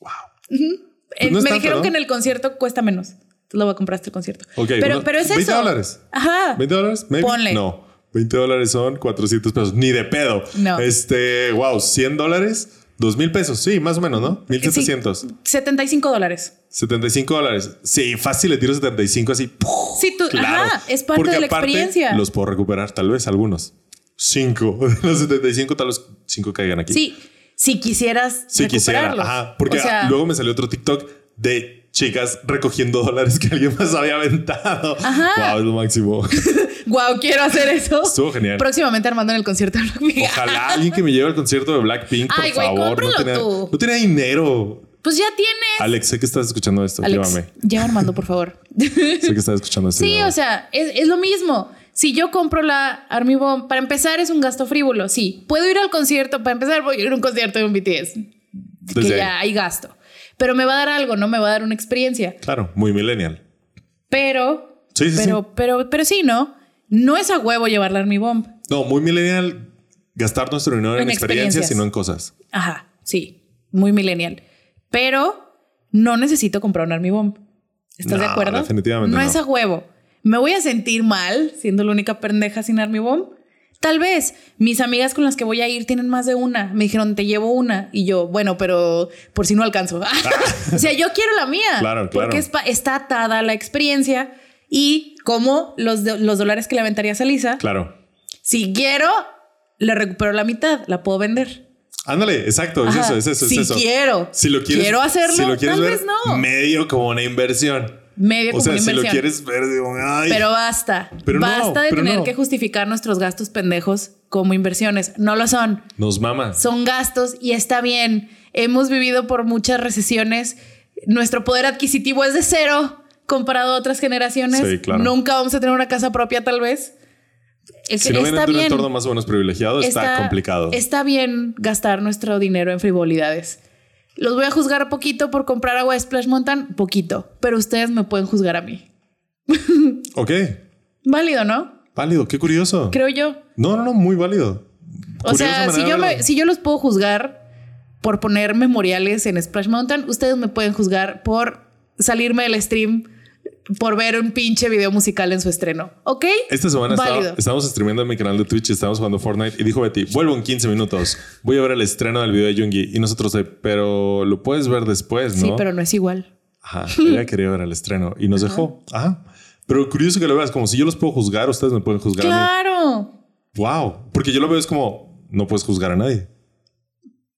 Wow. Eh, no es me tanto, dijeron ¿no? que en el concierto cuesta menos. Entonces lo voy a comprar hasta el concierto. Ok, pero, pero es 20 eso. dólares. Ajá. ¿20 dólares? Maybe. Ponle. No. 20 dólares son 400 pesos. Ni de pedo. No. Este, wow, 100 dólares, 2 mil pesos. Sí, más o menos, ¿no? 1700. Sí, 75 dólares. 75 dólares. Sí, fácil le tiro 75 así. ¡puf! Sí, tú, Claro. ajá, es parte Porque de la aparte, experiencia. Los puedo recuperar, tal vez algunos. 5. Los 75, tal vez 5 caigan aquí. Sí, si quisieras Si quisiera. Ajá. Porque O sea, luego me salió otro TikTok de chicas recogiendo dólares que alguien más había aventado. Ajá. Wow, es lo máximo. Wow, quiero hacer eso. Estuvo genial. Próximamente armando en el concierto de Blackpink. Ojalá alguien que me lleve al concierto de Blackpink, por favor. No tenía, tú. no tenía dinero. Pues ya tienes. Alex, sé que estás escuchando esto. Alex, Llévame. lleva Armando, por favor. Sé que estás escuchando esto. Sí, llévame. o sea, es, es lo mismo. Si yo compro la Army Bomb, para empezar es un gasto frívolo, sí. Puedo ir al concierto, para empezar voy a ir a un concierto de un BTS, que ya ahí. hay gasto. Pero me va a dar algo, ¿no? Me va a dar una experiencia. Claro, muy millennial. Pero, Sí, sí, pero, sí. pero, pero sí, ¿no? No es a huevo llevar la Army Bomb. No, muy millennial gastar nuestro dinero en, En experiencias, experiencias. y no en cosas. Ajá, sí, muy millennial. Pero no necesito comprar un Army Bomb. ¿Estás de acuerdo? definitivamente no, no. es a huevo. Me voy a sentir mal siendo la única pendeja sin Army Bomb. Tal vez mis amigas con las que voy a ir tienen más de una. Me dijeron, te llevo una. Y yo, bueno, pero por si no alcanzo. o sea, yo quiero la mía. Claro, claro. Porque está atada a la experiencia y como los, los dólares que le aventarías a Lisa, Claro. si quiero, le recupero la mitad, la puedo vender. Ándale, exacto, es Ajá. eso, es eso, Si es eso. quiero. Si lo quieres, Quiero hacerlo, si lo quieres tal ver vez no. medio como una inversión. Medio O como sea, una si lo inversión. quieres ver, digo, ay, Pero basta. Pero no, basta de pero tener no. que justificar nuestros gastos pendejos como inversiones. No lo son. nos mama. Son gastos y está bien. Hemos vivido por muchas recesiones. Nuestro poder adquisitivo es de cero comparado a otras generaciones. Sí, claro. Nunca vamos a tener una casa propia, tal vez. Es- Si no viene está de un entorno más o menos privilegiado, está, complicado. Está bien gastar nuestro dinero en frivolidades. Los voy a juzgar poquito por comprar agua de Splash Mountain, poquito, pero ustedes me pueden juzgar a mí. Ok, Válido, ¿no? válido, qué curioso. Creo yo. No, no, no, muy válido. O sea, si yo, me- si yo los puedo juzgar por poner memoriales en Splash Mountain, ustedes me pueden juzgar por salirme del stream por ver un pinche video musical en su estreno. ¿Ok? Esta semana estaba- streamando en mi canal de Twitch, estábamos jugando Fortnite y dijo Betty, vuelvo en 15 minutos, voy a ver el estreno del video de Jungi y nosotros pero lo puedes ver después, ¿no? Sí, pero no es igual. Ajá, ella quería ver el estreno y nos dejó. Ajá. Pero curioso que lo veas, como si yo los puedo juzgar, ustedes me pueden juzgar Claro. Wow. Porque yo lo veo es como, no puedes juzgar a nadie.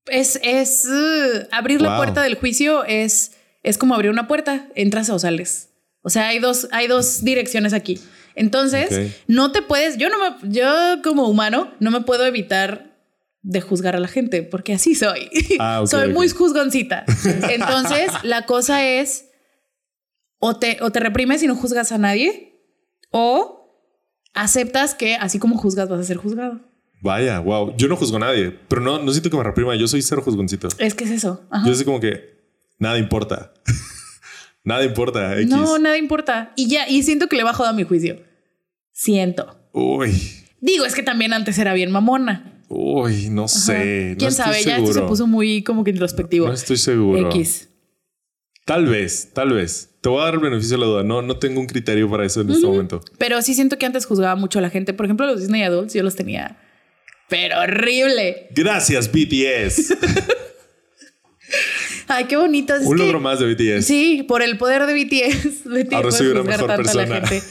Es, es uh, abrir la puerta del juicio es, es como abrir una puerta, entras o sales. O sea, hay dos, hay dos direcciones aquí. Entonces, no te puedes, yo no me, yo como humano no me puedo evitar de juzgar a la gente porque así soy. Ah, soy muy juzgoncita. Entonces, la cosa es o te, o te reprimes y no juzgas a nadie o aceptas que así como juzgas vas a ser juzgado. Vaya, wow. Yo no juzgo a nadie, pero no, no siento que me reprima. Yo soy cero juzgoncito. Es que es eso. Ajá. Yo soy como que nada importa. nada importa. X. No, nada importa. Y ya, y siento que le bajo a mi juicio. Siento. Uy, Digo, es que también antes era bien mamona. uy, no sé. ¿Quién sabe? Ya esto se puso muy como que introspectivo. No estoy seguro. X. Tal vez, tal vez. Te voy a dar el beneficio de la duda. No, no tengo un criterio para eso en este momento. Pero sí siento que antes juzgaba mucho a la gente. Por ejemplo, los Disney Adults yo los tenía. Pero horrible. Gracias, BTS. Ay, qué bonito. Es un que- logro más de BTS. Sí, por el poder de BTS. BTS Ahora soy una mejor tanto a la persona. gente.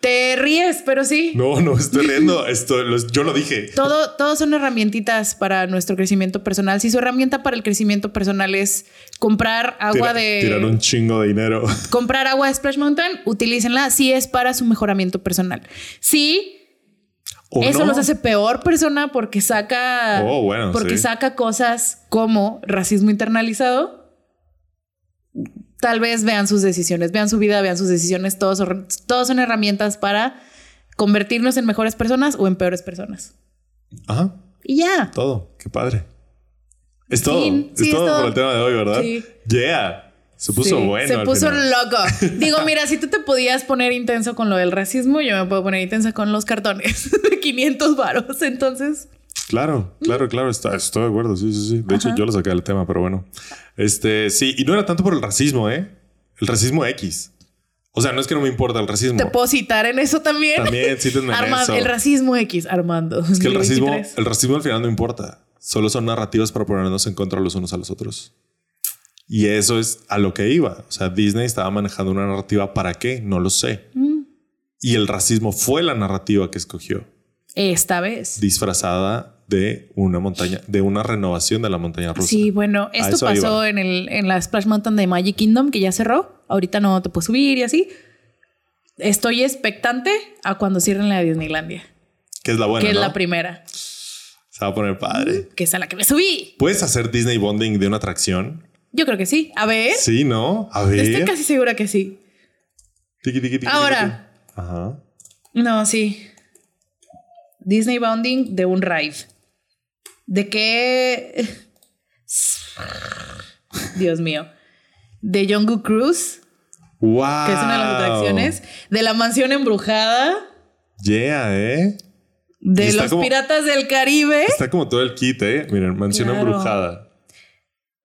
Te ríes, pero sí. No, no estoy riendo. Esto, los- yo lo dije. Todo, todo son herramientitas para nuestro crecimiento personal. Si su herramienta para el crecimiento personal es comprar agua Tira- de Tirar un chingo de dinero. comprar agua de Splash Mountain, utilícenla si es para su mejoramiento personal. Si ¿O eso no? los hace peor persona porque saca Oh, bueno, porque sí. saca cosas como racismo internalizado. Tal vez vean sus decisiones, vean su vida, vean sus decisiones. Todos son, todos son herramientas para convertirnos en mejores personas o en peores personas. Ajá. Y ya. Todo. Qué padre. Es todo. Es sí, es todo, todo. por el tema de hoy, ¿verdad? Sí. Yeah. Se puso Sí, bueno. Se puso final. loco. Digo, mira, si tú te podías poner intenso con lo del racismo, yo me puedo poner intensa con los cartones de 500 varos. Entonces, Claro, claro, claro. Está, estoy de acuerdo. Sí, sí, sí. De hecho, yo lo saqué del tema, pero bueno. Este, sí. Y no era tanto por el racismo, ¿eh? El racismo X. O sea, no es que no me importa el racismo. te puedo citar en eso también. También, cítenme en Arma- eso. El racismo X, Armando. Es que el racismo, 2023. el racismo al final no importa. Solo son narrativas para ponernos en contra los unos a los otros. Y eso es a lo que iba. O sea, Disney estaba manejando una narrativa para qué, no lo sé. Mm. Y el racismo fue la narrativa que escogió, Esta vez. disfrazada de una montaña, de una renovación de la montaña rusa. Sí, bueno, esto pasó en, el, en la Splash Mountain de Magic Kingdom, que ya cerró. Ahorita no te puedo subir y así. Estoy expectante a cuando cierren la Disneylandia, Que es la buena, que es la primera, Se va a poner padre. que es a la que me subí. ¿Puedes hacer Disney Bonding de una atracción? Yo creo que sí. A ver. Sí, ¿no? A ver. Estoy casi segura que sí. Tiqui, tiqui, tiqui, Ahora. Ajá. No, sí. Disney Bounding de un ride. ¿De qué? Dios mío. De Jungle Cruise, Wow. que es una de las atracciones. De la mansión embrujada. Yeah, ¿eh? De los como- piratas del Caribe. Está como todo el kit, ¿eh? Miren, mansión Claro. embrujada.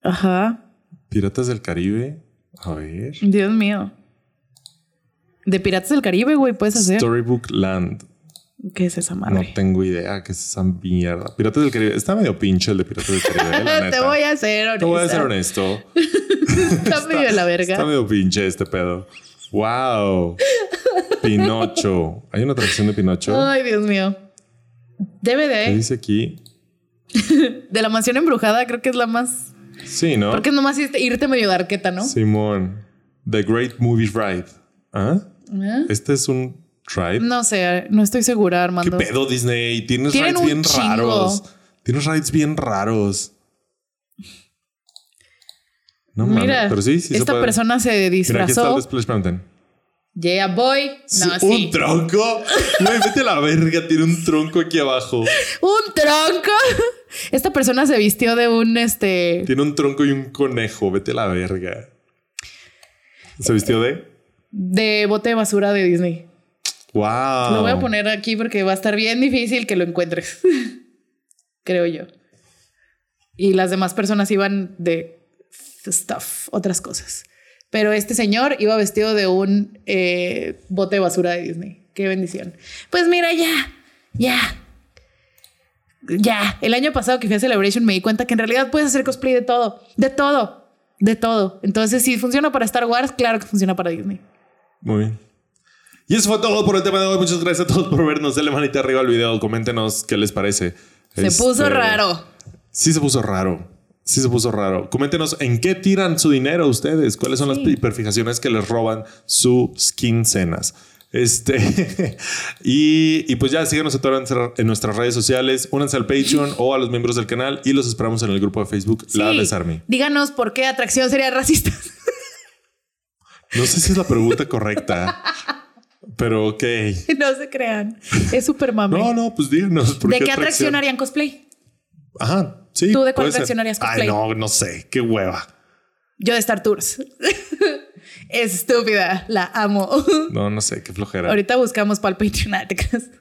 Ajá. Piratas del Caribe. A ver. Dios mío. De Piratas del Caribe, güey, puedes hacer. Storybook Land. ¿Qué es esa No madre? tengo idea qué es esa mierda. Piratas del Caribe. Está medio pinche el de Piratas del Caribe. la Te voy a ser honesta. Te voy a ser honesto. Está medio de la verga. Está medio pinche este pedo. Wow. Pinocho. Hay una atracción de Pinocho. Ay, Dios mío. ¿Qué DVD dice aquí? de la mansión embrujada, creo que es la más. Sí, ¿no? Porque es nomás irte, medio darqueta, ¿no? Simón. The Great Movie Ride. ¿Ah? ¿Eh? Este es un ride. No sé, no estoy segura, ¿Qué Armando. pedo, Disney? Tienes Tienen rides bien chingo. raros. Tienes rides bien raros. No mames. Mira, Pero sí, sí se esta puede. persona se Mira, aquí está disfrazó. el Splash Mountain. Yeah, boy. No, ¿Un sí. tronco? Güey, vete a la verga. Tiene un tronco aquí abajo. Un tronco. Esta persona se vistió de un este. Tiene un tronco y un conejo. Vete a la verga. ¿Se vistió de? de bote de basura de Disney. Wow. Lo voy a poner aquí porque va a estar bien difícil que lo encuentres. Creo yo. Y las demás personas iban de stuff, otras cosas. Pero este señor iba vestido de un eh, bote de basura de Disney. Qué bendición. Pues mira, ya, ya. Ya. El año pasado que fui a Celebration me di cuenta que en realidad puedes hacer cosplay de todo. De todo. De todo. Entonces, si funciona para Star Wars, claro que funciona para Disney. Muy bien. Y eso fue todo por el tema de hoy. Muchas gracias a todos por vernos. Denle manita arriba al video. Coméntenos qué les parece. Se Este, puso raro. Sí se puso raro. Sí se puso raro. Coméntenos en qué tiran su dinero ustedes. ¿Cuáles son las hiperfijaciones que les roban sus quincenas? Este y, y pues ya síganos a todas nuestra- en nuestras redes sociales, únanse al Patreon o a los miembros del canal y los esperamos en el grupo de Facebook La. Desarme. Díganos por qué atracción sería racista. No sé si es la pregunta correcta, pero ok. no se crean. Es súper mame. No, no, pues díganos. ¿por ¿De qué atracción harían cosplay? Ajá, sí. ¿Tú de cuál puede ser. cosplay? Ay, no, no sé. Qué hueva. Yo de Star Tours. es estúpida. La amo. No, no sé. Qué flojera. Ahorita buscamos para el Patreon.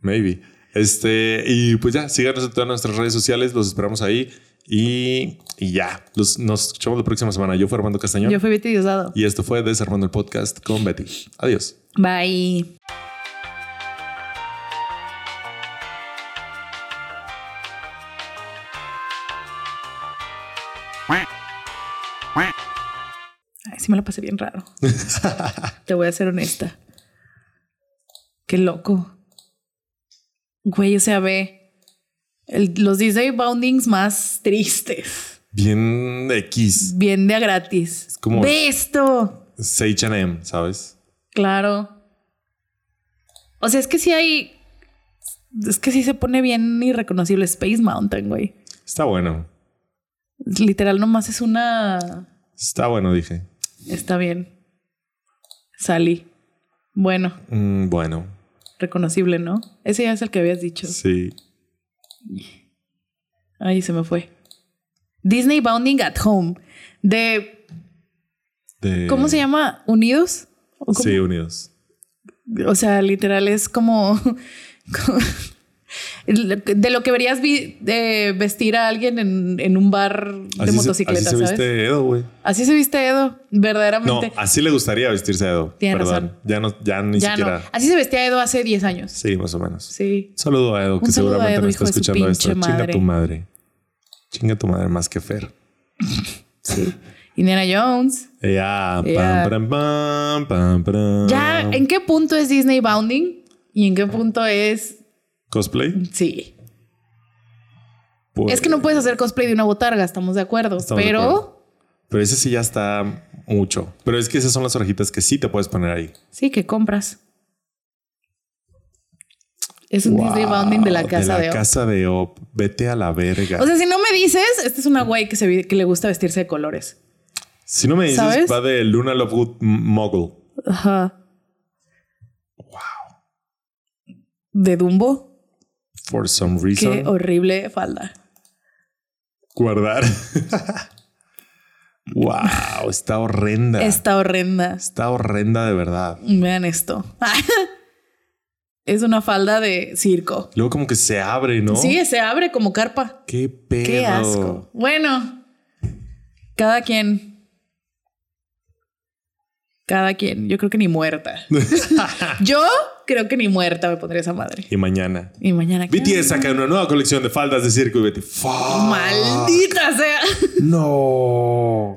Maybe. Este, y pues ya, síganos en todas nuestras redes sociales. Los esperamos ahí. Y, y ya, los, nos escuchamos la próxima semana. Yo fui Armando Castañón. Yo fui Betty Diosdado. Y esto fue Desarmando el Podcast con Betty. Adiós. Bye. Sí me la pasé bien raro. Te voy a ser honesta. Qué loco. Güey, o sea, ve el- los Disney Boundings más tristes. Bien X. Bien de a gratis. como- Ve esto. Es H&M, ¿sabes? Claro. O sea, es que sí hay. Es que sí se pone bien irreconocible Space Mountain, güey. Está bueno. Literal, nomás es una. Está bueno, dije. Está bien. Salí. Bueno, Mm, bueno, reconocible, ¿no? Ese ya es el que habías dicho. sí. Ahí se me fue. Disney Bounding at Home. De. De- ¿Cómo se llama? ¿Unidos? ¿O? Sí, unidos. O sea, literal es como, como- de lo que verías vi- de vestir a alguien en, en un bar de Así se- motocicletas, así se viste Edo, güey. Así se viste Edo, No, verdaderamente. así le gustaría vestirse a Edo. Tienes Perdón. razón. Ya no, ya ni ya siquiera. no. Así se vestía Edo hace 10 años. Sí, más o menos. Sí. Saludo a Edo, que Un seguramente Edo, no está escuchando esto. Chinga tu madre. Chinga tu madre más que Fer. Sí. Indiana Jones. Ya, Ya. pam, pam, pam, pam, pam. Ya, ¿en qué punto es Disney Bounding? ¿Y en qué punto es... ¿Cosplay? Sí. Pues- Es que no puedes hacer cosplay de una botarga, estamos de acuerdo. Estamos de pero... acuerdo. Pero ese sí ya está mucho. Pero es que esas son las orejitas que sí te puedes poner ahí. Sí, que compras. Es un Disney Bounding de la casa de de, la Op. casa de Op. Vete a la verga. O sea, si no me dices, esta es una güey que, se que le gusta vestirse de colores. si no me dices, ¿sabes? va de Luna Lovegood Mogul. Ajá. Wow. De Dumbo. For some Qué reason. horrible falda. Guardar. wow, está horrenda. Está horrenda. Está horrenda de verdad. Vean esto. es una falda de circo. Luego como que se abre, ¿no? Sí, se abre como carpa. Qué pedo. Qué asco. Bueno, cada quien. Cada quien. Yo creo que ni muerta. Yo creo que ni muerta me pondría esa madre. Y mañana. Y mañana. ¿qué? BTS saca una nueva colección de faldas de circo y Betty. ¡Fuck! Maldita sea. No.